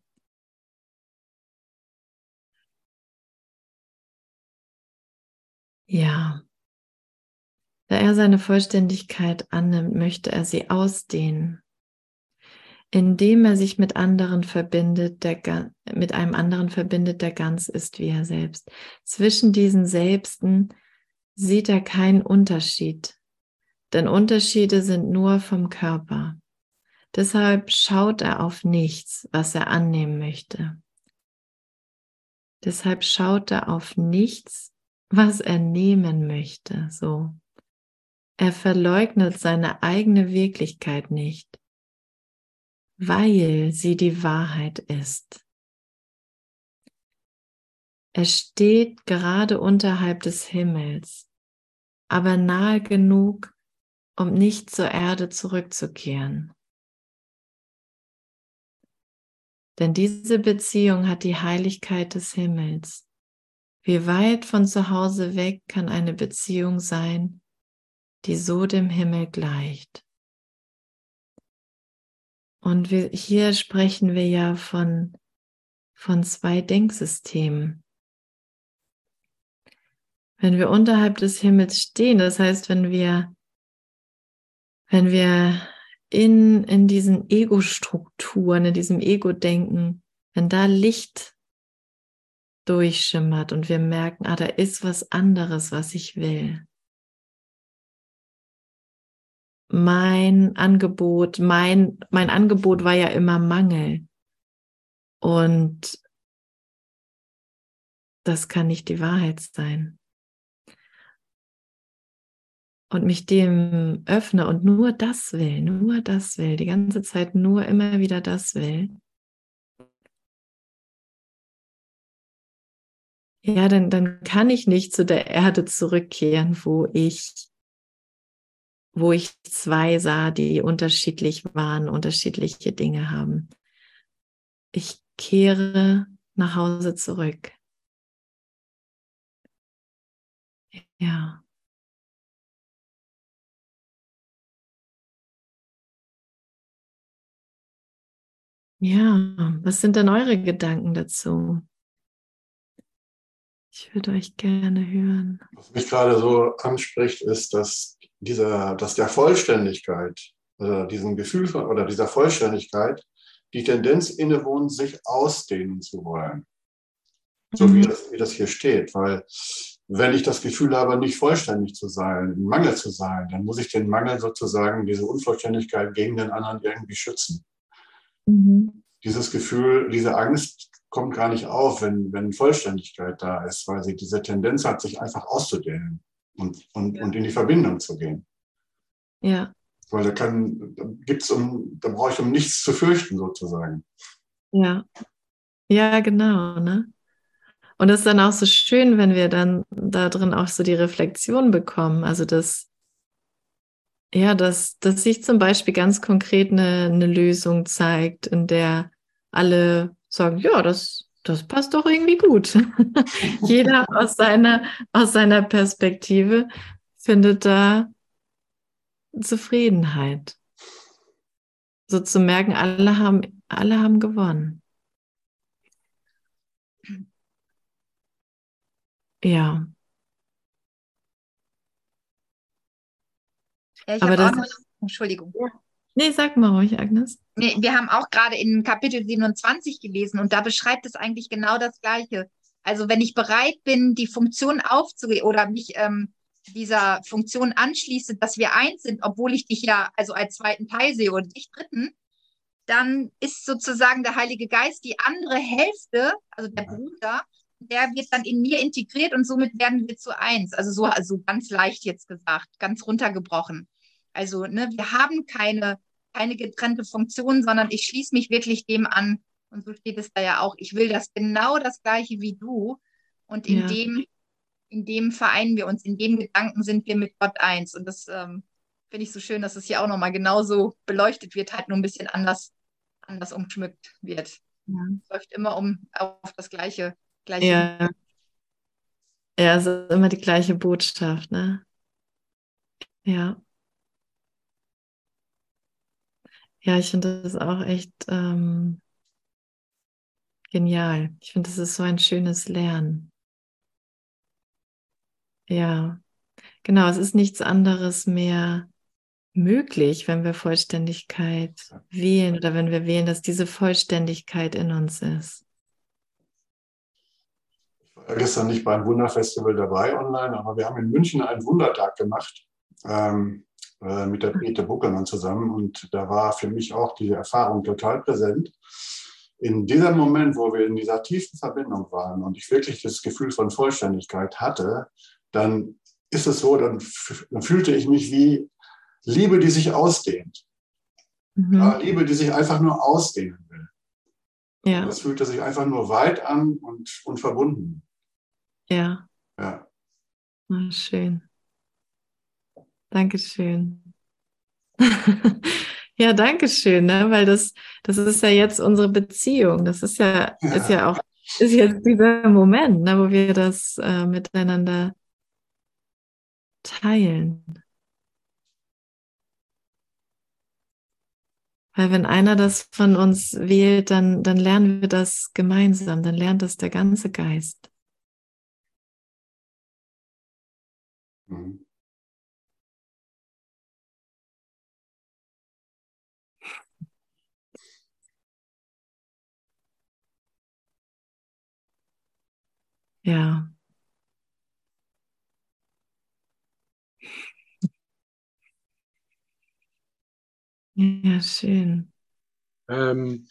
Ja. Da er seine Vollständigkeit annimmt, möchte er sie ausdehnen. Indem er sich mit anderen verbindet, der mit einem anderen verbindet, der ganz ist wie er selbst. Zwischen diesen Selbsten sieht er keinen Unterschied, denn Unterschiede sind nur vom Körper. Deshalb schaut er auf nichts, was er annehmen möchte. Deshalb schaut er auf nichts, was er nehmen möchte. So. Er verleugnet seine eigene Wirklichkeit nicht, weil sie die Wahrheit ist. Er steht gerade unterhalb des Himmels, aber nahe genug, um nicht zur Erde zurückzukehren. Denn diese Beziehung hat die Heiligkeit des Himmels. Wie weit von zu Hause weg kann eine Beziehung sein, die so dem Himmel gleicht? Und wir, hier sprechen wir ja von, von zwei Denksystemen. Wenn wir unterhalb des Himmels stehen, das heißt, wenn wir, wenn wir in, in diesen Ego-Strukturen, in diesem Ego-Denken, wenn da Licht durchschimmert und wir merken, ah, da ist was anderes, was ich will. Mein Angebot, mein, mein Angebot war ja immer Mangel. Und das kann nicht die Wahrheit sein. Und mich dem öffne und nur das will, nur das will, die ganze Zeit nur immer wieder das will, ja, dann, dann kann ich nicht zu der Erde zurückkehren, wo ich, wo ich zwei sah, die unterschiedlich waren, unterschiedliche Dinge haben. Ich kehre nach Hause zurück. Ja. Ja, was sind denn eure Gedanken dazu? Ich würde euch gerne hören. Was mich gerade so anspricht, ist, dass, dieser, dass der Vollständigkeit, oder diesem Gefühl von, oder dieser Vollständigkeit, die Tendenz innewohnt, sich ausdehnen zu wollen. So mhm. wie, das, wie das hier steht. Weil wenn ich das Gefühl habe, nicht vollständig zu sein, im Mangel zu sein, dann muss ich den Mangel sozusagen, diese Unvollständigkeit gegen den anderen irgendwie schützen. Mhm. Dieses Gefühl, diese Angst kommt gar nicht auf, wenn, wenn Vollständigkeit da ist, weil sie diese Tendenz hat, sich einfach auszudehnen und, und, ja. und in die Verbindung zu gehen. Ja. Weil da kann, da gibt's um, da brauche ich um nichts zu fürchten, sozusagen. Ja. Ja, genau, ne? Und das ist dann auch so schön, wenn wir dann da drin auch so die Reflexion bekommen. Also dass, ja, dass, dass sich zum Beispiel ganz konkret eine, eine Lösung zeigt, in der alle sagen, ja, das, das passt doch irgendwie gut. Jeder aus seiner, aus seiner Perspektive findet da Zufriedenheit. So zu merken, alle haben, alle haben gewonnen. Ja. ja ich Aber das, noch, Entschuldigung. Ja. Nee, sag mal ruhig, Agnes. Nee, wir haben auch gerade in Kapitel 27 gelesen und da beschreibt es eigentlich genau das Gleiche. Also wenn ich bereit bin, die Funktion aufzugeben oder mich ähm, dieser Funktion anschließe, dass wir eins sind, obwohl ich dich ja also als zweiten Teil sehe und dich dritten, dann ist sozusagen der Heilige Geist die andere Hälfte, also der Bruder, der wird dann in mir integriert und somit werden wir zu eins. Also so also ganz leicht jetzt gesagt, ganz runtergebrochen. Also ne, wir haben keine, keine getrennte Funktion, sondern ich schließe mich wirklich dem an. Und so steht es da ja auch. Ich will das genau das gleiche wie du. Und in ja. dem, in dem vereinen wir uns, in dem Gedanken sind wir mit Gott eins. Und das ähm, finde ich so schön, dass es hier auch nochmal genauso beleuchtet wird, halt nur ein bisschen anders, anders umschmückt wird. Ja. Es läuft immer um auf das gleiche gleiche. Ja. Ja, es ist immer die gleiche Botschaft, ne? Ja. Ja, ich finde das auch echt ähm, genial. Ich finde, das ist so ein schönes Lernen. Ja, genau, es ist nichts anderes mehr möglich, wenn wir Vollständigkeit wählen oder wenn wir wählen, dass diese Vollständigkeit in uns ist gestern nicht beim Wunderfestival dabei online, aber wir haben in München einen Wundertag gemacht ähm, äh, mit der Brigitte Buckelmann zusammen und da war für mich auch diese Erfahrung total präsent. In diesem Moment, wo wir in dieser tiefen Verbindung waren und ich wirklich das Gefühl von Vollständigkeit hatte, dann ist es so, dann, dann fühlte ich mich wie Liebe, die sich ausdehnt. Mhm. Ja, Liebe, die sich einfach nur ausdehnen will. Ja. Das fühlte sich einfach nur weit an und, und verbunden. Ja. Ja. Oh, schön. Dankeschön. ja, danke schön, ne? weil das, das ist ja jetzt unsere Beziehung. Das ist ja, ja. ist ja auch, ist jetzt dieser Moment, ne, wo wir das äh, miteinander teilen. Weil wenn einer das von uns wählt, dann, dann lernen wir das gemeinsam, dann lernt das der ganze Geist. Mhm. Ja. Ja, schön. Ähm,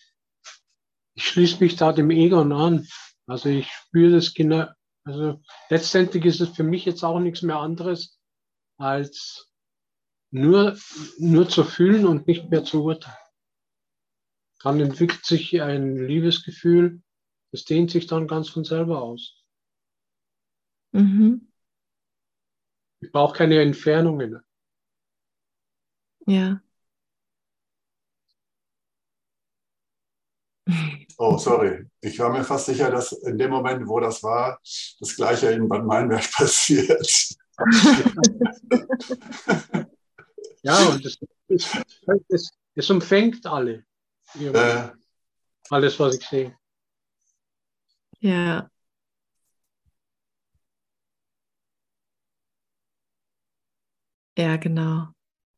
ich schließe mich da dem Egon an. Also ich spüre das genau, also letztendlich ist es für mich jetzt auch nichts mehr anderes als nur, nur zu fühlen und nicht mehr zu urteilen. Dann entwickelt sich ein Liebesgefühl, das dehnt sich dann ganz von selber aus. Mhm. Ich brauche keine Entfernungen. Ja. Oh, sorry. Ich war mir fast sicher, dass in dem Moment, wo das war, das Gleiche in Bad Meinberg passiert. ja, und es, es, es umfängt alle. Äh, Alles, was ich sehe. Ja. Ja, genau.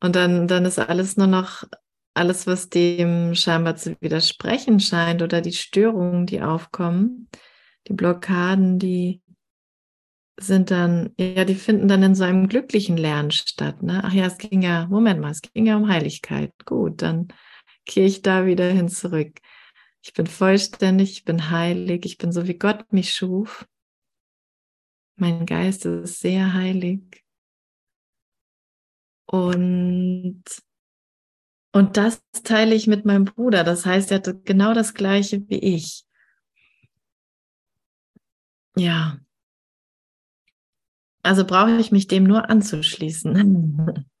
Und dann, dann ist alles nur noch alles, was dem scheinbar zu widersprechen scheint oder die Störungen, die aufkommen, die Blockaden, die sind dann, ja, die finden dann in so einem glücklichen Lernen statt. Ne? Ach ja, es ging ja, Moment mal, es ging ja um Heiligkeit. Gut, dann kehre ich da wieder hin zurück. Ich bin vollständig, ich bin heilig, ich bin so, wie Gott mich schuf. Mein Geist ist sehr heilig. Und und das teile ich mit meinem Bruder. Das heißt, er hat genau das Gleiche wie ich. Ja. Also brauche ich mich dem nur anzuschließen.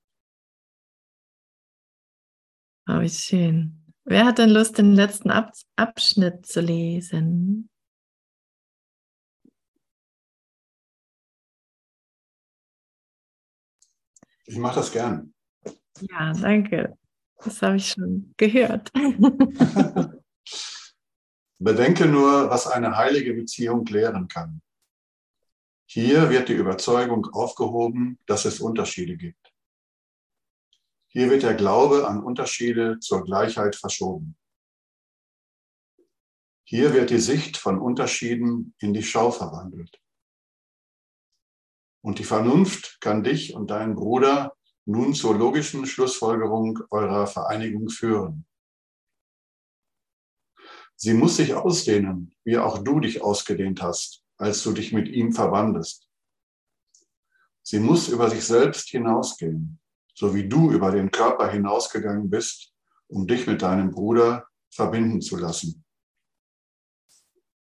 Oh, wie schön. Wer hat denn Lust, den letzten Ab Abschnitt zu lesen? Ich mache das gern. Ja, danke. Das habe ich schon gehört. Bedenke nur, was eine heilige Beziehung lehren kann. Hier wird die Überzeugung aufgehoben, dass es Unterschiede gibt. Hier wird der Glaube an Unterschiede zur Gleichheit verschoben. Hier wird die Sicht von Unterschieden in die Schau verwandelt. Und die Vernunft kann dich und deinen Bruder nun zur logischen Schlussfolgerung eurer Vereinigung führen. Sie muss sich ausdehnen, wie auch du dich ausgedehnt hast, als du dich mit ihm verbandest. Sie muss über sich selbst hinausgehen, so wie du über den Körper hinausgegangen bist, um dich mit deinem Bruder verbinden zu lassen.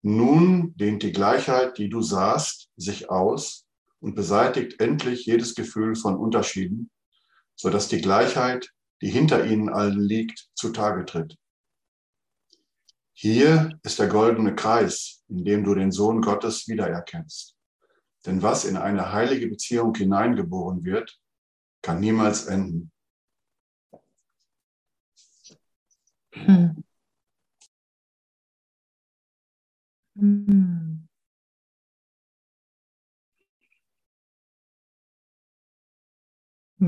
Nun dehnt die Gleichheit, die du sahst, sich aus und beseitigt endlich jedes Gefühl von Unterschieden, sodass die Gleichheit, die hinter ihnen allen liegt, zutage tritt. Hier ist der goldene Kreis, in dem du den Sohn Gottes wiedererkennst. Denn was in eine heilige Beziehung hineingeboren wird, kann niemals enden. Hm. Hm.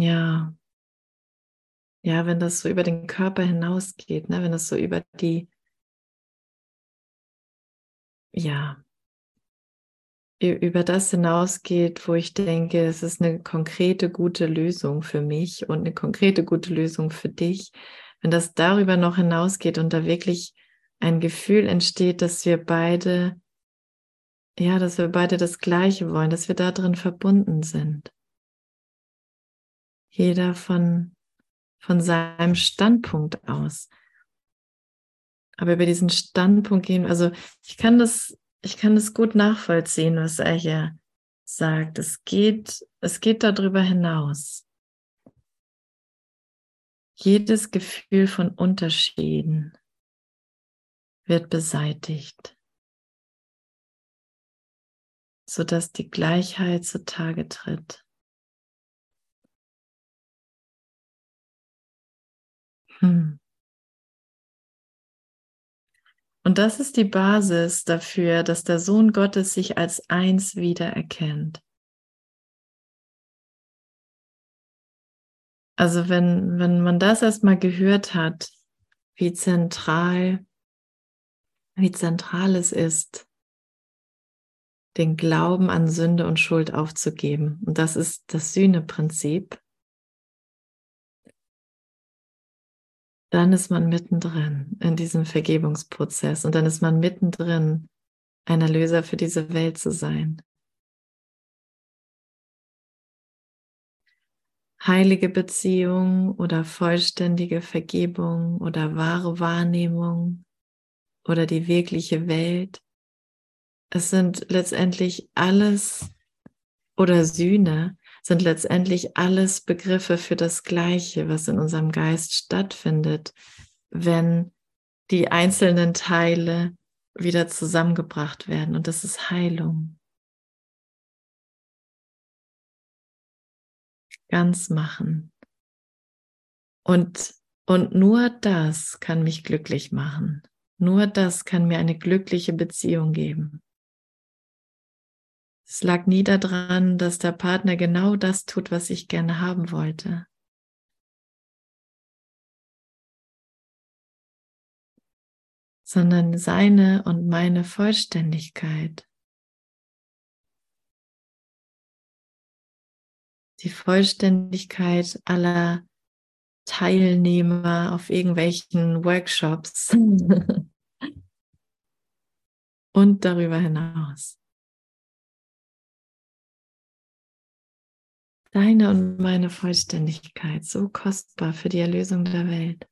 Ja. Ja, wenn das so über den Körper hinausgeht, ne? wenn das so über die, ja, über das hinausgeht, wo ich denke, es ist eine konkrete, gute Lösung für mich und eine konkrete, gute Lösung für dich. Wenn das darüber noch hinausgeht und da wirklich ein Gefühl entsteht, dass wir beide, ja, dass wir beide das Gleiche wollen, dass wir da drin verbunden sind jeder von, von seinem Standpunkt aus. Aber über diesen Standpunkt gehen, also ich kann das, ich kann das gut nachvollziehen, was er hier sagt. Es geht, es geht darüber hinaus. Jedes Gefühl von Unterschieden wird beseitigt, sodass die Gleichheit zutage tritt. Und das ist die Basis dafür, dass der Sohn Gottes sich als eins wiedererkennt. Also wenn, wenn man das erstmal gehört hat, wie zentral, wie zentral es ist, den Glauben an Sünde und Schuld aufzugeben. Und das ist das Sühneprinzip. Dann ist man mittendrin in diesem Vergebungsprozess und dann ist man mittendrin, ein Erlöser für diese Welt zu sein. Heilige Beziehung oder vollständige Vergebung oder wahre Wahrnehmung oder die wirkliche Welt. Es sind letztendlich alles oder Sühne, sind letztendlich alles Begriffe für das Gleiche, was in unserem Geist stattfindet, wenn die einzelnen Teile wieder zusammengebracht werden. Und das ist Heilung. Ganz machen. Und, und nur das kann mich glücklich machen. Nur das kann mir eine glückliche Beziehung geben. Es lag nie daran, dass der Partner genau das tut, was ich gerne haben wollte. sondern seine und meine Vollständigkeit. Die Vollständigkeit aller Teilnehmer auf irgendwelchen Workshops und darüber hinaus. Deine und meine Vollständigkeit, so kostbar für die Erlösung der Welt.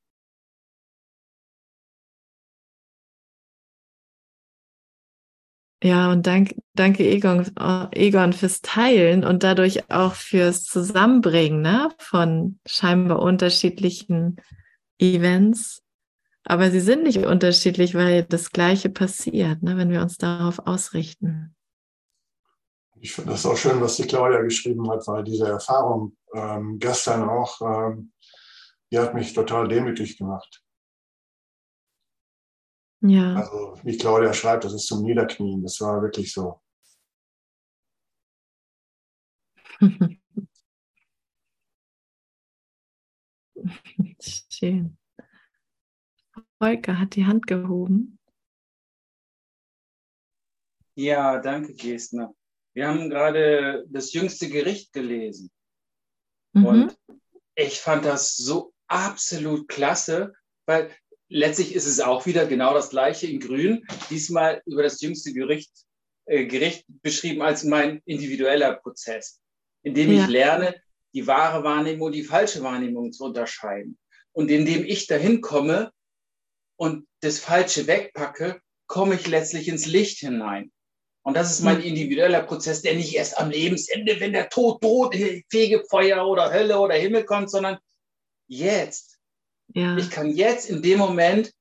Ja, und dank, danke Egon, Egon fürs Teilen und dadurch auch fürs Zusammenbringen ne, von scheinbar unterschiedlichen Events. Aber sie sind nicht unterschiedlich, weil das Gleiche passiert, ne, wenn wir uns darauf ausrichten. Ich finde das auch schön, was die Claudia geschrieben hat, weil diese Erfahrung ähm, gestern auch, ähm, die hat mich total demütig gemacht. Ja. Also wie Claudia schreibt, das ist zum Niederknien. Das war wirklich so. Schön. Volker hat die Hand gehoben. Ja, danke, Gestner. Wir haben gerade das jüngste Gericht gelesen. Mhm. Und ich fand das so absolut klasse, weil letztlich ist es auch wieder genau das gleiche in Grün. Diesmal über das jüngste Gericht, äh, Gericht beschrieben als mein individueller Prozess, in dem ja. ich lerne, die wahre Wahrnehmung und die falsche Wahrnehmung zu unterscheiden. Und indem ich dahin komme und das Falsche wegpacke, komme ich letztlich ins Licht hinein. Und das ist mein hm. individueller Prozess, der nicht erst am Lebensende, wenn der Tod droht, Fegefeuer oder Hölle oder Himmel kommt, sondern jetzt. Ja. Ich kann jetzt in dem Moment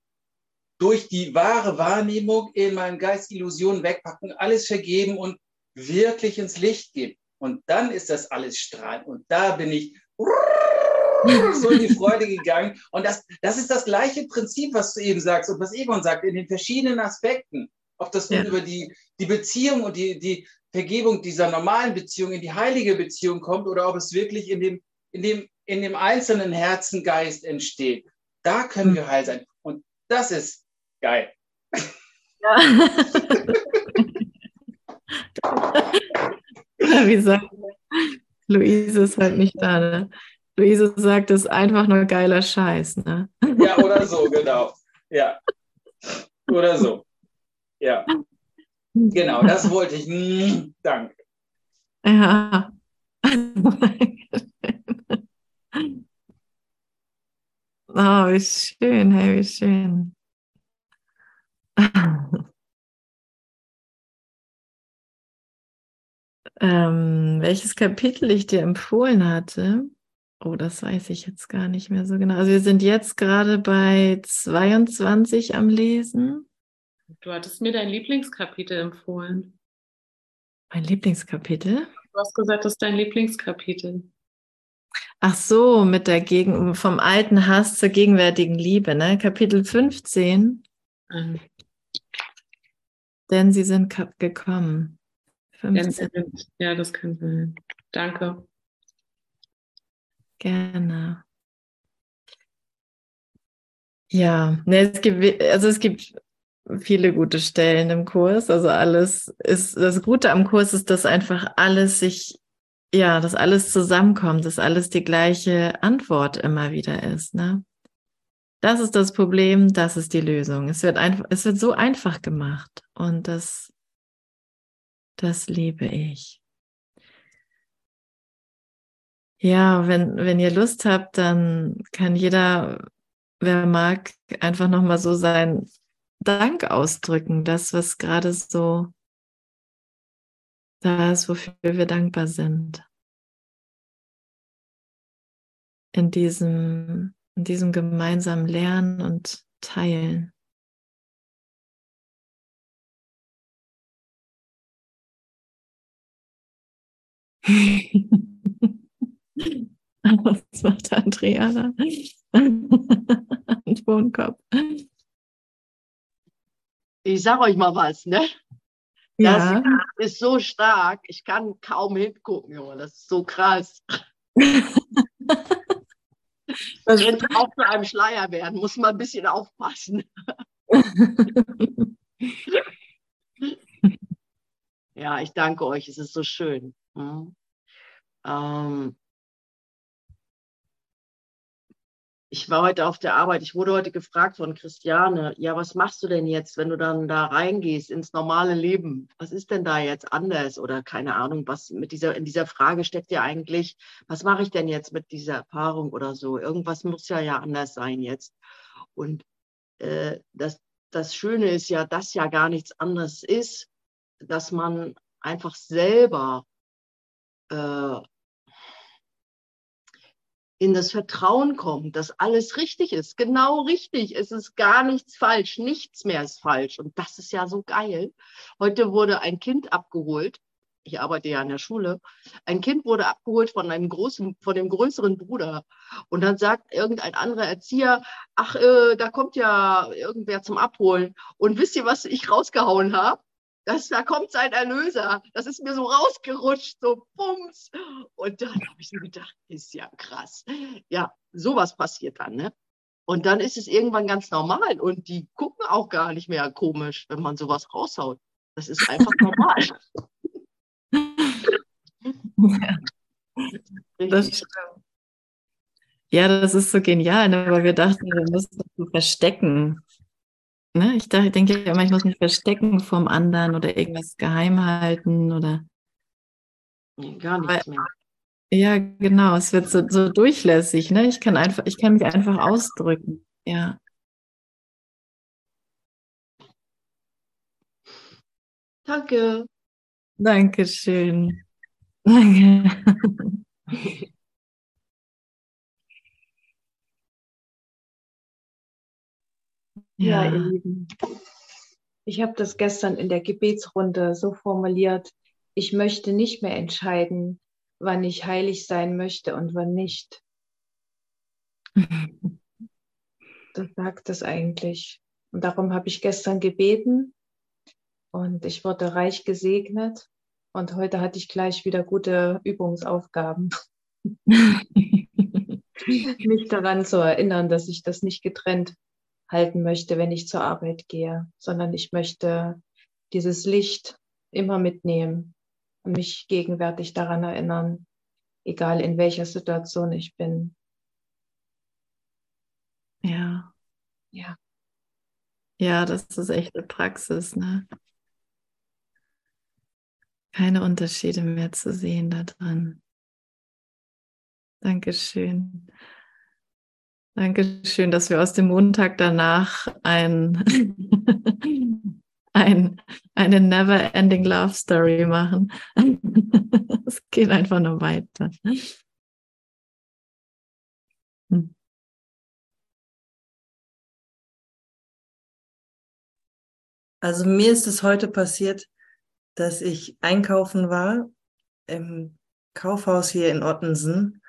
durch die wahre Wahrnehmung in meinem Geist Illusionen wegpacken, alles vergeben und wirklich ins Licht gehen. Und dann ist das alles strahlend. Und da bin ich so in die Freude gegangen. Und das, das ist das gleiche Prinzip, was du eben sagst und was Egon sagt, in den verschiedenen Aspekten. Ob das nun ja. über die, die Beziehung und die, die Vergebung dieser normalen Beziehung in die heilige Beziehung kommt oder ob es wirklich in dem, in dem, in dem einzelnen Herzengeist entsteht. Da können wir heil sein. Und das ist geil. Ja. Wie sagt Luise ist halt nicht da, ne? Luise sagt, das ist einfach nur geiler Scheiß, ne? Ja, oder so, genau. Ja. Oder so. Ja. Genau, das wollte ich. Danke. Ja. Oh, wie schön, hey, wie schön. ähm, welches Kapitel ich dir empfohlen hatte? Oh, das weiß ich jetzt gar nicht mehr so genau. Also wir sind jetzt gerade bei 22 am Lesen. Du hattest mir dein Lieblingskapitel empfohlen. Mein Lieblingskapitel? Du hast gesagt, das ist dein Lieblingskapitel. Ach so, mit der Gegen vom alten Hass zur gegenwärtigen Liebe, ne? Kapitel 15. Mhm. Denn sie sind gekommen. 15. Ja, das kann sein. Danke. Gerne. Ja, ne, es gibt, also es gibt viele gute Stellen im Kurs. Also alles ist, das Gute am Kurs ist, dass einfach alles sich, ja, dass alles zusammenkommt, dass alles die gleiche Antwort immer wieder ist, ne? Das ist das Problem, das ist die Lösung. Es wird einfach, es wird so einfach gemacht und das, das liebe ich. Ja, wenn, wenn ihr Lust habt, dann kann jeder, wer mag, einfach nochmal so sein Dank ausdrücken, das, was gerade so da ist, wofür wir dankbar sind. In diesem, in diesem gemeinsamen Lernen und Teilen. Was macht Andrea da? Ein Tonkopf. Ich sag euch mal was, ne? Das ja. ist so stark, ich kann kaum hingucken, Junge. Das ist so krass. Das könnte auch zu einem Schleier werden, muss man ein bisschen aufpassen. ja, ich danke euch, es ist so schön. Hm? Ähm, ich war heute auf der Arbeit, ich wurde heute gefragt von Christiane, ja, was machst du denn jetzt, wenn du dann da reingehst ins normale Leben? Was ist denn da jetzt anders? Oder keine Ahnung, was mit dieser, in dieser Frage steckt ja eigentlich, was mache ich denn jetzt mit dieser Erfahrung oder so? Irgendwas muss ja ja anders sein jetzt. Und äh, das, das Schöne ist ja, dass ja gar nichts anderes ist, dass man einfach selber äh, in das Vertrauen kommen, dass alles richtig ist, genau richtig. Es ist gar nichts falsch, nichts mehr ist falsch. Und das ist ja so geil. Heute wurde ein Kind abgeholt. Ich arbeite ja in der Schule. Ein Kind wurde abgeholt von einem großen, von dem größeren Bruder. Und dann sagt irgendein anderer Erzieher, ach, äh, da kommt ja irgendwer zum Abholen. Und wisst ihr, was ich rausgehauen habe? Das, da kommt sein Erlöser. Das ist mir so rausgerutscht, so bums. Und dann habe ich so gedacht, ist ja krass. Ja, sowas passiert dann, ne? Und dann ist es irgendwann ganz normal und die gucken auch gar nicht mehr komisch, wenn man sowas raushaut. Das ist einfach normal. ja. Das stimmt. Ja, das ist so genial, ne? weil wir dachten, wir müssen uns verstecken. Ne? Ich denke immer, ich muss mich verstecken vom anderen oder irgendwas geheim halten oder. Nee, gar nichts mehr. Ja, genau. Es wird so, so durchlässig. Ne? Ich kann einfach, ich kann mich einfach ausdrücken. Ja. Danke. Dankeschön. Danke. Ja, ihr Lieben. Ich habe das gestern in der Gebetsrunde so formuliert, ich möchte nicht mehr entscheiden, wann ich heilig sein möchte und wann nicht. das sagt es eigentlich. Und darum habe ich gestern gebeten und ich wurde reich gesegnet. Und heute hatte ich gleich wieder gute Übungsaufgaben. mich daran zu erinnern, dass ich das nicht getrennt halten möchte, wenn ich zur Arbeit gehe, sondern ich möchte dieses Licht immer mitnehmen und mich gegenwärtig daran erinnern, egal in welcher Situation ich bin. Ja. Ja. Ja, das ist echte Praxis, ne? Keine Unterschiede mehr zu sehen da drin. Dankeschön. Dankeschön, dass wir aus dem Montag danach ein, ein, eine never-ending Love Story machen. es geht einfach nur weiter. Hm. Also mir ist es heute passiert, dass ich einkaufen war im Kaufhaus hier in Ottensen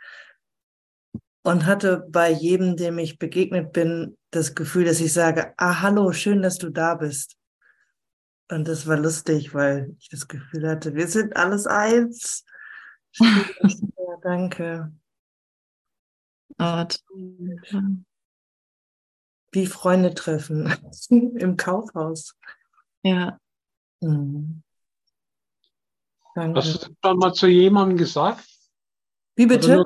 und hatte bei jedem, dem ich begegnet bin, das Gefühl, dass ich sage, ah, hallo, schön, dass du da bist. Und das war lustig, weil ich das Gefühl hatte, wir sind alles eins. ja, danke. Oh, Wie Freunde treffen im Kaufhaus. Ja. Mhm. Danke. Hast du das schon mal zu jemandem gesagt? Wie bitte?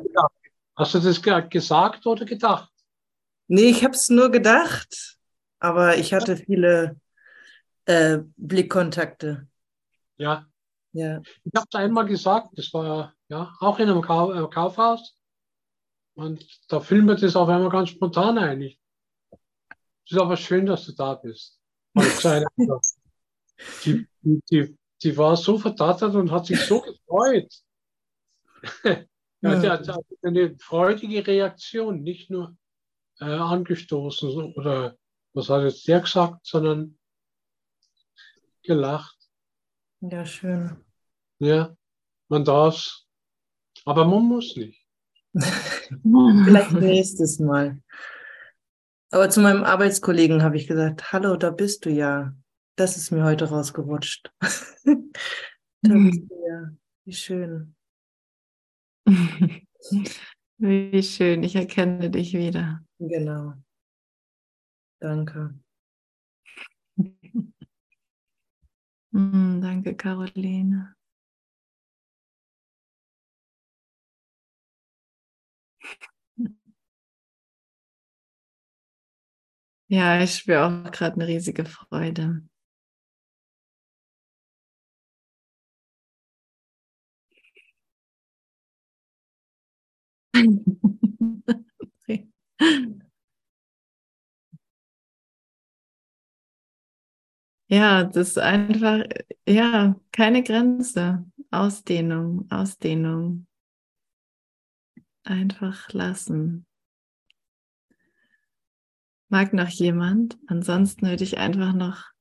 Hast du das gesagt oder gedacht? Nee, ich habe es nur gedacht, aber ich hatte viele äh, Blickkontakte. Ja. ja. Ich habe es einmal gesagt, das war ja auch in einem Kau äh, Kaufhaus. Und da fiel mir das auf einmal ganz spontan ein. Es ist aber schön, dass du da bist. die, die, die war so verdattert und hat sich so gefreut. Ja, der, der eine freudige Reaktion, nicht nur äh, angestoßen oder was hat jetzt der gesagt, sondern gelacht. Ja, schön. Ja, man darf aber man muss nicht. Vielleicht nächstes Mal. Aber zu meinem Arbeitskollegen habe ich gesagt, hallo, da bist du ja. Das ist mir heute rausgerutscht. da bist du ja. Wie schön. Wie schön, ich erkenne dich wieder. Genau. Danke. Mm, danke, Caroline. Ja, ich spüre auch gerade eine riesige Freude. Ja, das ist einfach, ja, keine Grenze. Ausdehnung, Ausdehnung. Einfach lassen. Mag noch jemand? Ansonsten würde ich einfach noch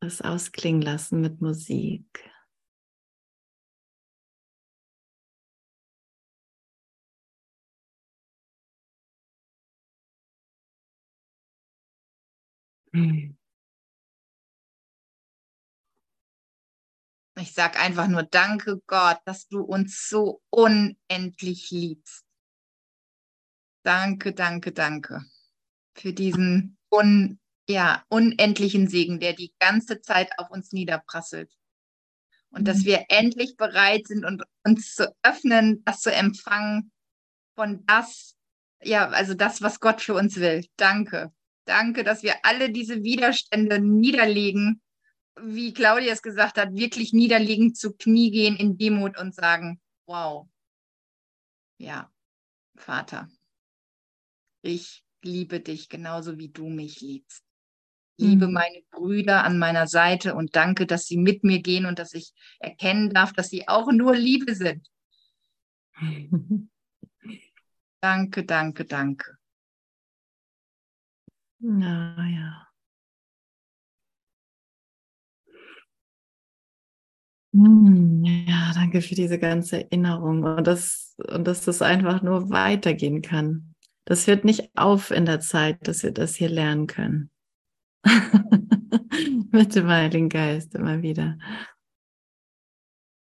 was ausklingen lassen mit Musik. Ich sage einfach nur Danke Gott, dass du uns so unendlich liebst. Danke, danke, danke für diesen ja, unendlichen Segen, der die ganze Zeit auf uns niederprasselt. Und mhm. dass wir endlich bereit sind und uns zu öffnen, das zu empfangen von das, ja, also das, was Gott für uns will. Danke. Danke, dass wir alle diese Widerstände niederlegen, wie Claudia es gesagt hat, wirklich niederlegen, zu Knie gehen in Demut und sagen, wow, ja, Vater, ich liebe dich genauso wie du mich liebst. Liebe mhm. meine Brüder an meiner Seite und danke, dass sie mit mir gehen und dass ich erkennen darf, dass sie auch nur Liebe sind. danke, danke, danke. Naja. Hm, ja, danke für diese ganze Erinnerung und, das, und dass das einfach nur weitergehen kann. Das hört nicht auf in der Zeit, dass wir das hier lernen können. Mit dem Heiligen Geist immer wieder.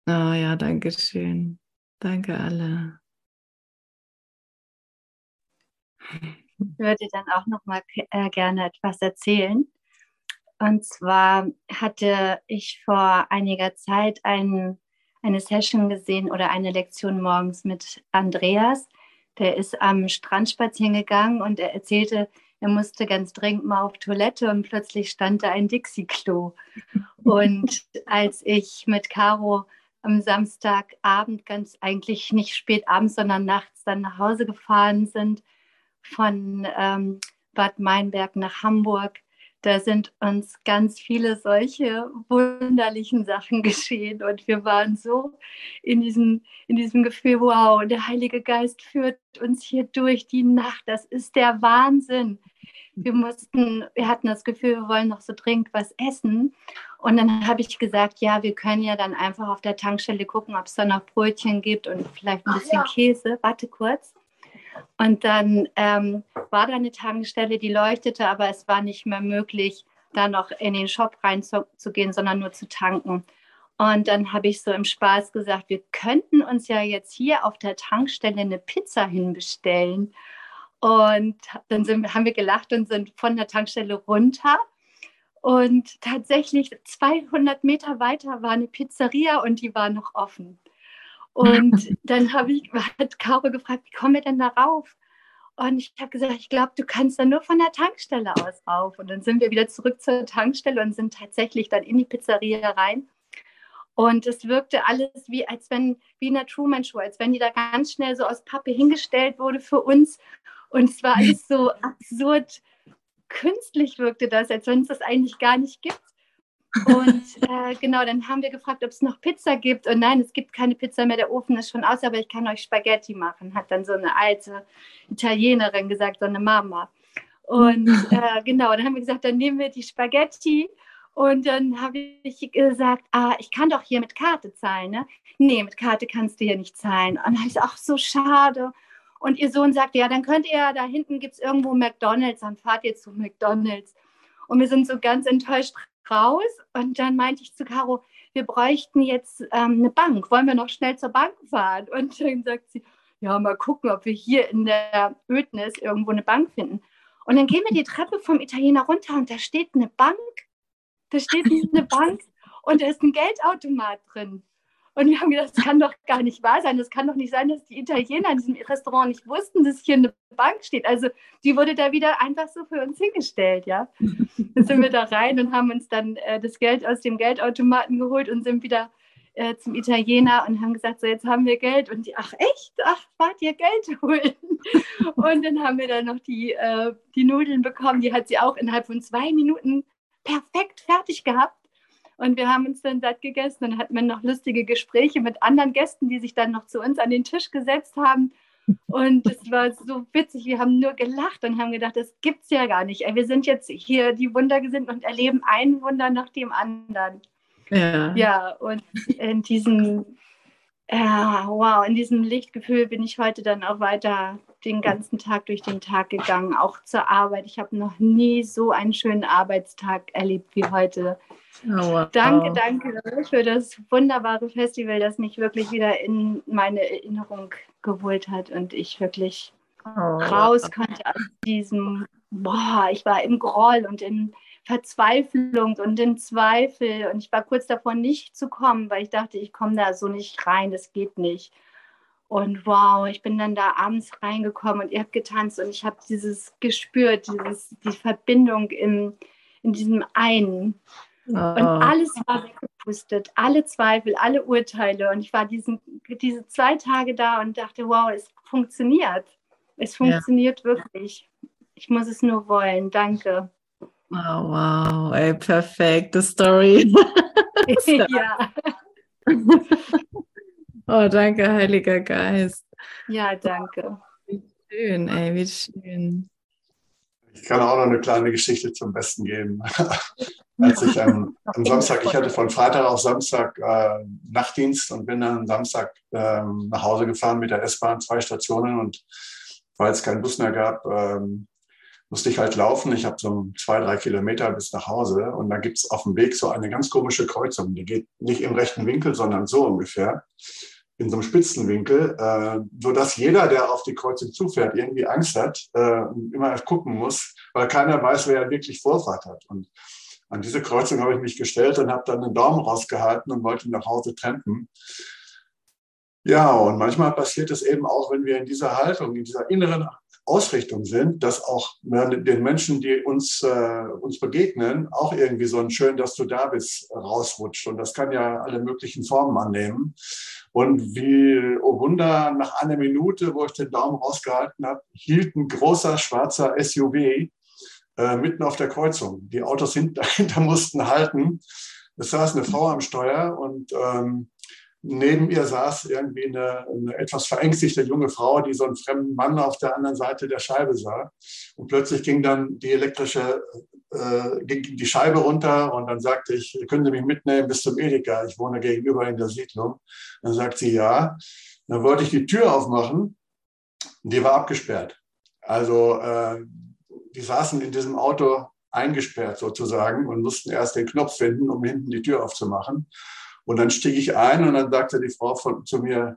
Oh ja, danke schön. Danke alle. Ich würde dann auch noch mal äh, gerne etwas erzählen. Und zwar hatte ich vor einiger Zeit ein, eine Session gesehen oder eine Lektion morgens mit Andreas. Der ist am Strand spazieren gegangen und er erzählte, er musste ganz dringend mal auf Toilette und plötzlich stand da ein Dixie-Klo. Und als ich mit Caro am Samstagabend ganz eigentlich nicht spät abends, sondern nachts dann nach Hause gefahren sind, von ähm, Bad Meinberg nach Hamburg. Da sind uns ganz viele solche wunderlichen Sachen geschehen und wir waren so in diesem, in diesem Gefühl, wow, der Heilige Geist führt uns hier durch die Nacht. Das ist der Wahnsinn. Wir mussten, wir hatten das Gefühl, wir wollen noch so dringend was essen. Und dann habe ich gesagt, ja, wir können ja dann einfach auf der Tankstelle gucken, ob es da noch Brötchen gibt und vielleicht ein bisschen ja. Käse. Warte kurz. Und dann ähm, war da eine Tankstelle, die leuchtete, aber es war nicht mehr möglich, da noch in den Shop reinzugehen, sondern nur zu tanken. Und dann habe ich so im Spaß gesagt, wir könnten uns ja jetzt hier auf der Tankstelle eine Pizza hinbestellen. Und dann sind, haben wir gelacht und sind von der Tankstelle runter. Und tatsächlich 200 Meter weiter war eine Pizzeria und die war noch offen. Und dann habe ich, hat Caro gefragt, wie kommen wir denn da rauf? Und ich habe gesagt, ich glaube, du kannst da nur von der Tankstelle aus rauf. Und dann sind wir wieder zurück zur Tankstelle und sind tatsächlich dann in die Pizzeria rein. Und es wirkte alles wie, als wenn, wie in der Truman Show, als wenn die da ganz schnell so aus Pappe hingestellt wurde für uns. Und es war alles so absurd künstlich wirkte das, als wenn es das eigentlich gar nicht gibt. Und äh, genau, dann haben wir gefragt, ob es noch Pizza gibt. Und nein, es gibt keine Pizza mehr, der Ofen ist schon aus, aber ich kann euch Spaghetti machen, hat dann so eine alte Italienerin gesagt, so eine Mama. Und äh, genau, dann haben wir gesagt, dann nehmen wir die Spaghetti. Und dann habe ich gesagt, ah, ich kann doch hier mit Karte zahlen. Ne? Nee, mit Karte kannst du hier nicht zahlen. Und dann habe ich gesagt, ach, so schade. Und ihr Sohn sagte, ja, dann könnt ihr, da hinten gibt es irgendwo McDonalds, dann fahrt ihr zu McDonalds. Und wir sind so ganz enttäuscht raus und dann meinte ich zu Caro, wir bräuchten jetzt ähm, eine Bank. Wollen wir noch schnell zur Bank fahren? Und dann sagt sie, ja, mal gucken, ob wir hier in der Ödnis irgendwo eine Bank finden. Und dann gehen wir die Treppe vom Italiener runter und da steht eine Bank. Da steht eine Bank und da ist ein Geldautomat drin. Und wir haben gedacht, das kann doch gar nicht wahr sein. Das kann doch nicht sein, dass die Italiener in diesem Restaurant nicht wussten, dass hier eine Bank steht. Also die wurde da wieder einfach so für uns hingestellt, ja. Dann sind wir da rein und haben uns dann äh, das Geld aus dem Geldautomaten geholt und sind wieder äh, zum Italiener und haben gesagt, so jetzt haben wir Geld. Und die, ach echt? Ach, wart ihr Geld holen? und dann haben wir dann noch die, äh, die Nudeln bekommen. Die hat sie auch innerhalb von zwei Minuten perfekt fertig gehabt. Und wir haben uns dann satt gegessen. Dann hatten wir noch lustige Gespräche mit anderen Gästen, die sich dann noch zu uns an den Tisch gesetzt haben. Und es war so witzig. Wir haben nur gelacht und haben gedacht, das gibt's ja gar nicht. Wir sind jetzt hier die Wundergesinnten und erleben ein Wunder nach dem anderen. Ja. Ja, und in diesem, ja, wow, in diesem Lichtgefühl bin ich heute dann auch weiter den ganzen Tag durch den Tag gegangen, auch zur Arbeit. Ich habe noch nie so einen schönen Arbeitstag erlebt wie heute. Oh. Danke, danke für das wunderbare Festival, das mich wirklich wieder in meine Erinnerung geholt hat und ich wirklich oh, raus konnte aus diesem boah, ich war im Groll und in Verzweiflung und in Zweifel und ich war kurz davor, nicht zu kommen, weil ich dachte, ich komme da so nicht rein, das geht nicht. Und wow, ich bin dann da abends reingekommen und ihr habt getanzt und ich habe dieses gespürt, dieses, die Verbindung in, in diesem einen. Und alles war weggepustet, alle Zweifel, alle Urteile. Und ich war diesen, diese zwei Tage da und dachte, wow, es funktioniert. Es funktioniert ja. wirklich. Ich muss es nur wollen. Danke. Wow, wow, ey, perfekte Story. ja. oh, danke, Heiliger Geist. Ja, danke. Wie schön, ey, wie schön. Ich kann auch noch eine kleine Geschichte zum Besten geben. Als ich am, am, Samstag, ich hatte von Freitag auf Samstag äh, Nachtdienst und bin dann Samstag äh, nach Hause gefahren mit der S-Bahn, zwei Stationen und weil es keinen Bus mehr gab, ähm, musste ich halt laufen. Ich habe so zwei, drei Kilometer bis nach Hause und da gibt es auf dem Weg so eine ganz komische Kreuzung. Die geht nicht im rechten Winkel, sondern so ungefähr, in so einem Spitzenwinkel, äh, sodass jeder, der auf die Kreuzung zufährt, irgendwie Angst hat äh, und immer gucken muss, weil keiner weiß, wer wirklich Vorfahrt hat. Und an diese Kreuzung habe ich mich gestellt und habe dann den Daumen rausgehalten und wollte nach Hause trampen. Ja, und manchmal passiert es eben auch, wenn wir in dieser Haltung, in dieser inneren Ausrichtung sind, dass auch den Menschen, die uns, äh, uns begegnen, auch irgendwie so ein Schön, dass du da bist, rausrutscht. Und das kann ja alle möglichen Formen annehmen. Und wie, oh Wunder, nach einer Minute, wo ich den Daumen rausgehalten habe, hielt ein großer schwarzer SUV äh, mitten auf der Kreuzung. Die Autos dahinter mussten halten. Es saß eine Frau am Steuer und ähm, neben ihr saß irgendwie eine, eine, etwas verängstigte junge Frau, die so einen fremden Mann auf der anderen Seite der Scheibe sah. Und plötzlich ging dann die elektrische, äh, ging die Scheibe runter und dann sagte ich, können Sie mich mitnehmen bis zum Edeka? Ich wohne gegenüber in der Siedlung. Dann sagt sie ja. Dann wollte ich die Tür aufmachen die war abgesperrt. Also äh, die saßen in diesem Auto eingesperrt sozusagen und mussten erst den Knopf finden, um hinten die Tür aufzumachen. Und dann stieg ich ein und dann sagte die Frau von, zu mir,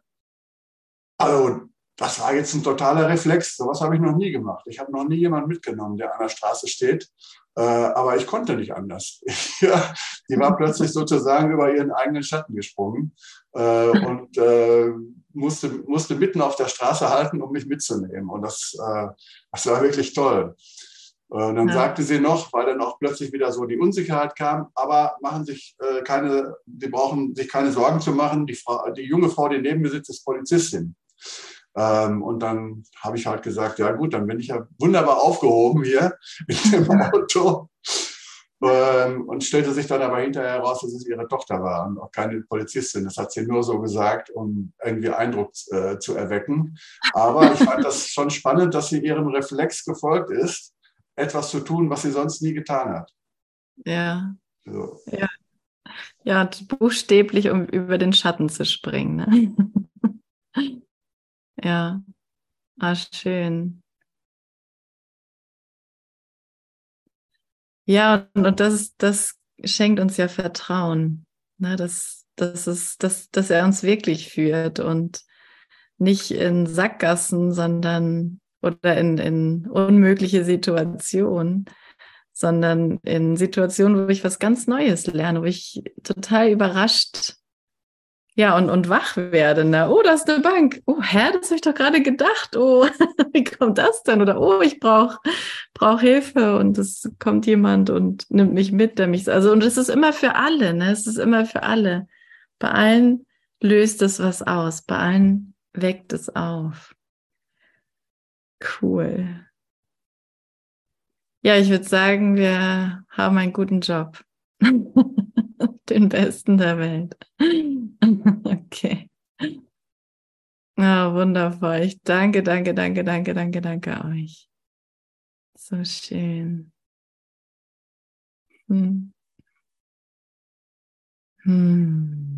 also das war jetzt ein totaler Reflex, sowas habe ich noch nie gemacht. Ich habe noch nie jemanden mitgenommen, der an der Straße steht, aber ich konnte nicht anders. die war plötzlich sozusagen über ihren eigenen Schatten gesprungen äh, und äh, musste, musste mitten auf der Straße halten, um mich mitzunehmen. Und das, äh, das war wirklich toll. Äh, und dann ja. sagte sie noch, weil dann auch plötzlich wieder so die Unsicherheit kam, aber machen sich äh, keine, die brauchen sich keine Sorgen zu machen. Die, Frau, die junge Frau, die neben mir sitzt, ist Polizistin. Ähm, und dann habe ich halt gesagt, ja gut, dann bin ich ja wunderbar aufgehoben hier in dem Auto. Ähm, und stellte sich dann aber hinterher heraus, dass es ihre Tochter war und auch keine Polizistin. Das hat sie nur so gesagt, um irgendwie Eindruck äh, zu erwecken. Aber ich fand das schon spannend, dass sie ihrem Reflex gefolgt ist etwas zu tun, was sie sonst nie getan hat. Ja. So. Ja. Ja, buchstäblich, um über den Schatten zu springen. Ne? Ja. Ah, schön. Ja, und das, das schenkt uns ja Vertrauen. Ne? Das, das ist, dass, dass er uns wirklich führt und nicht in Sackgassen, sondern oder in, in unmögliche Situationen, sondern in Situationen, wo ich was ganz Neues lerne, wo ich total überrascht ja, und, und wach werde. Ne? Oh, da ist eine Bank. Oh, Herr, das habe ich doch gerade gedacht. Oh, wie kommt das denn? Oder oh, ich brauche brauch Hilfe und es kommt jemand und nimmt mich mit, der mich. Also, und es ist immer für alle, ne? Es ist immer für alle. Bei allen löst es was aus, bei allen weckt es auf. Cool. Ja, ich würde sagen, wir haben einen guten Job. Den besten der Welt. okay. Ah, wundervoll. Ich danke, danke, danke, danke, danke, danke euch. So schön. Hm. Hm.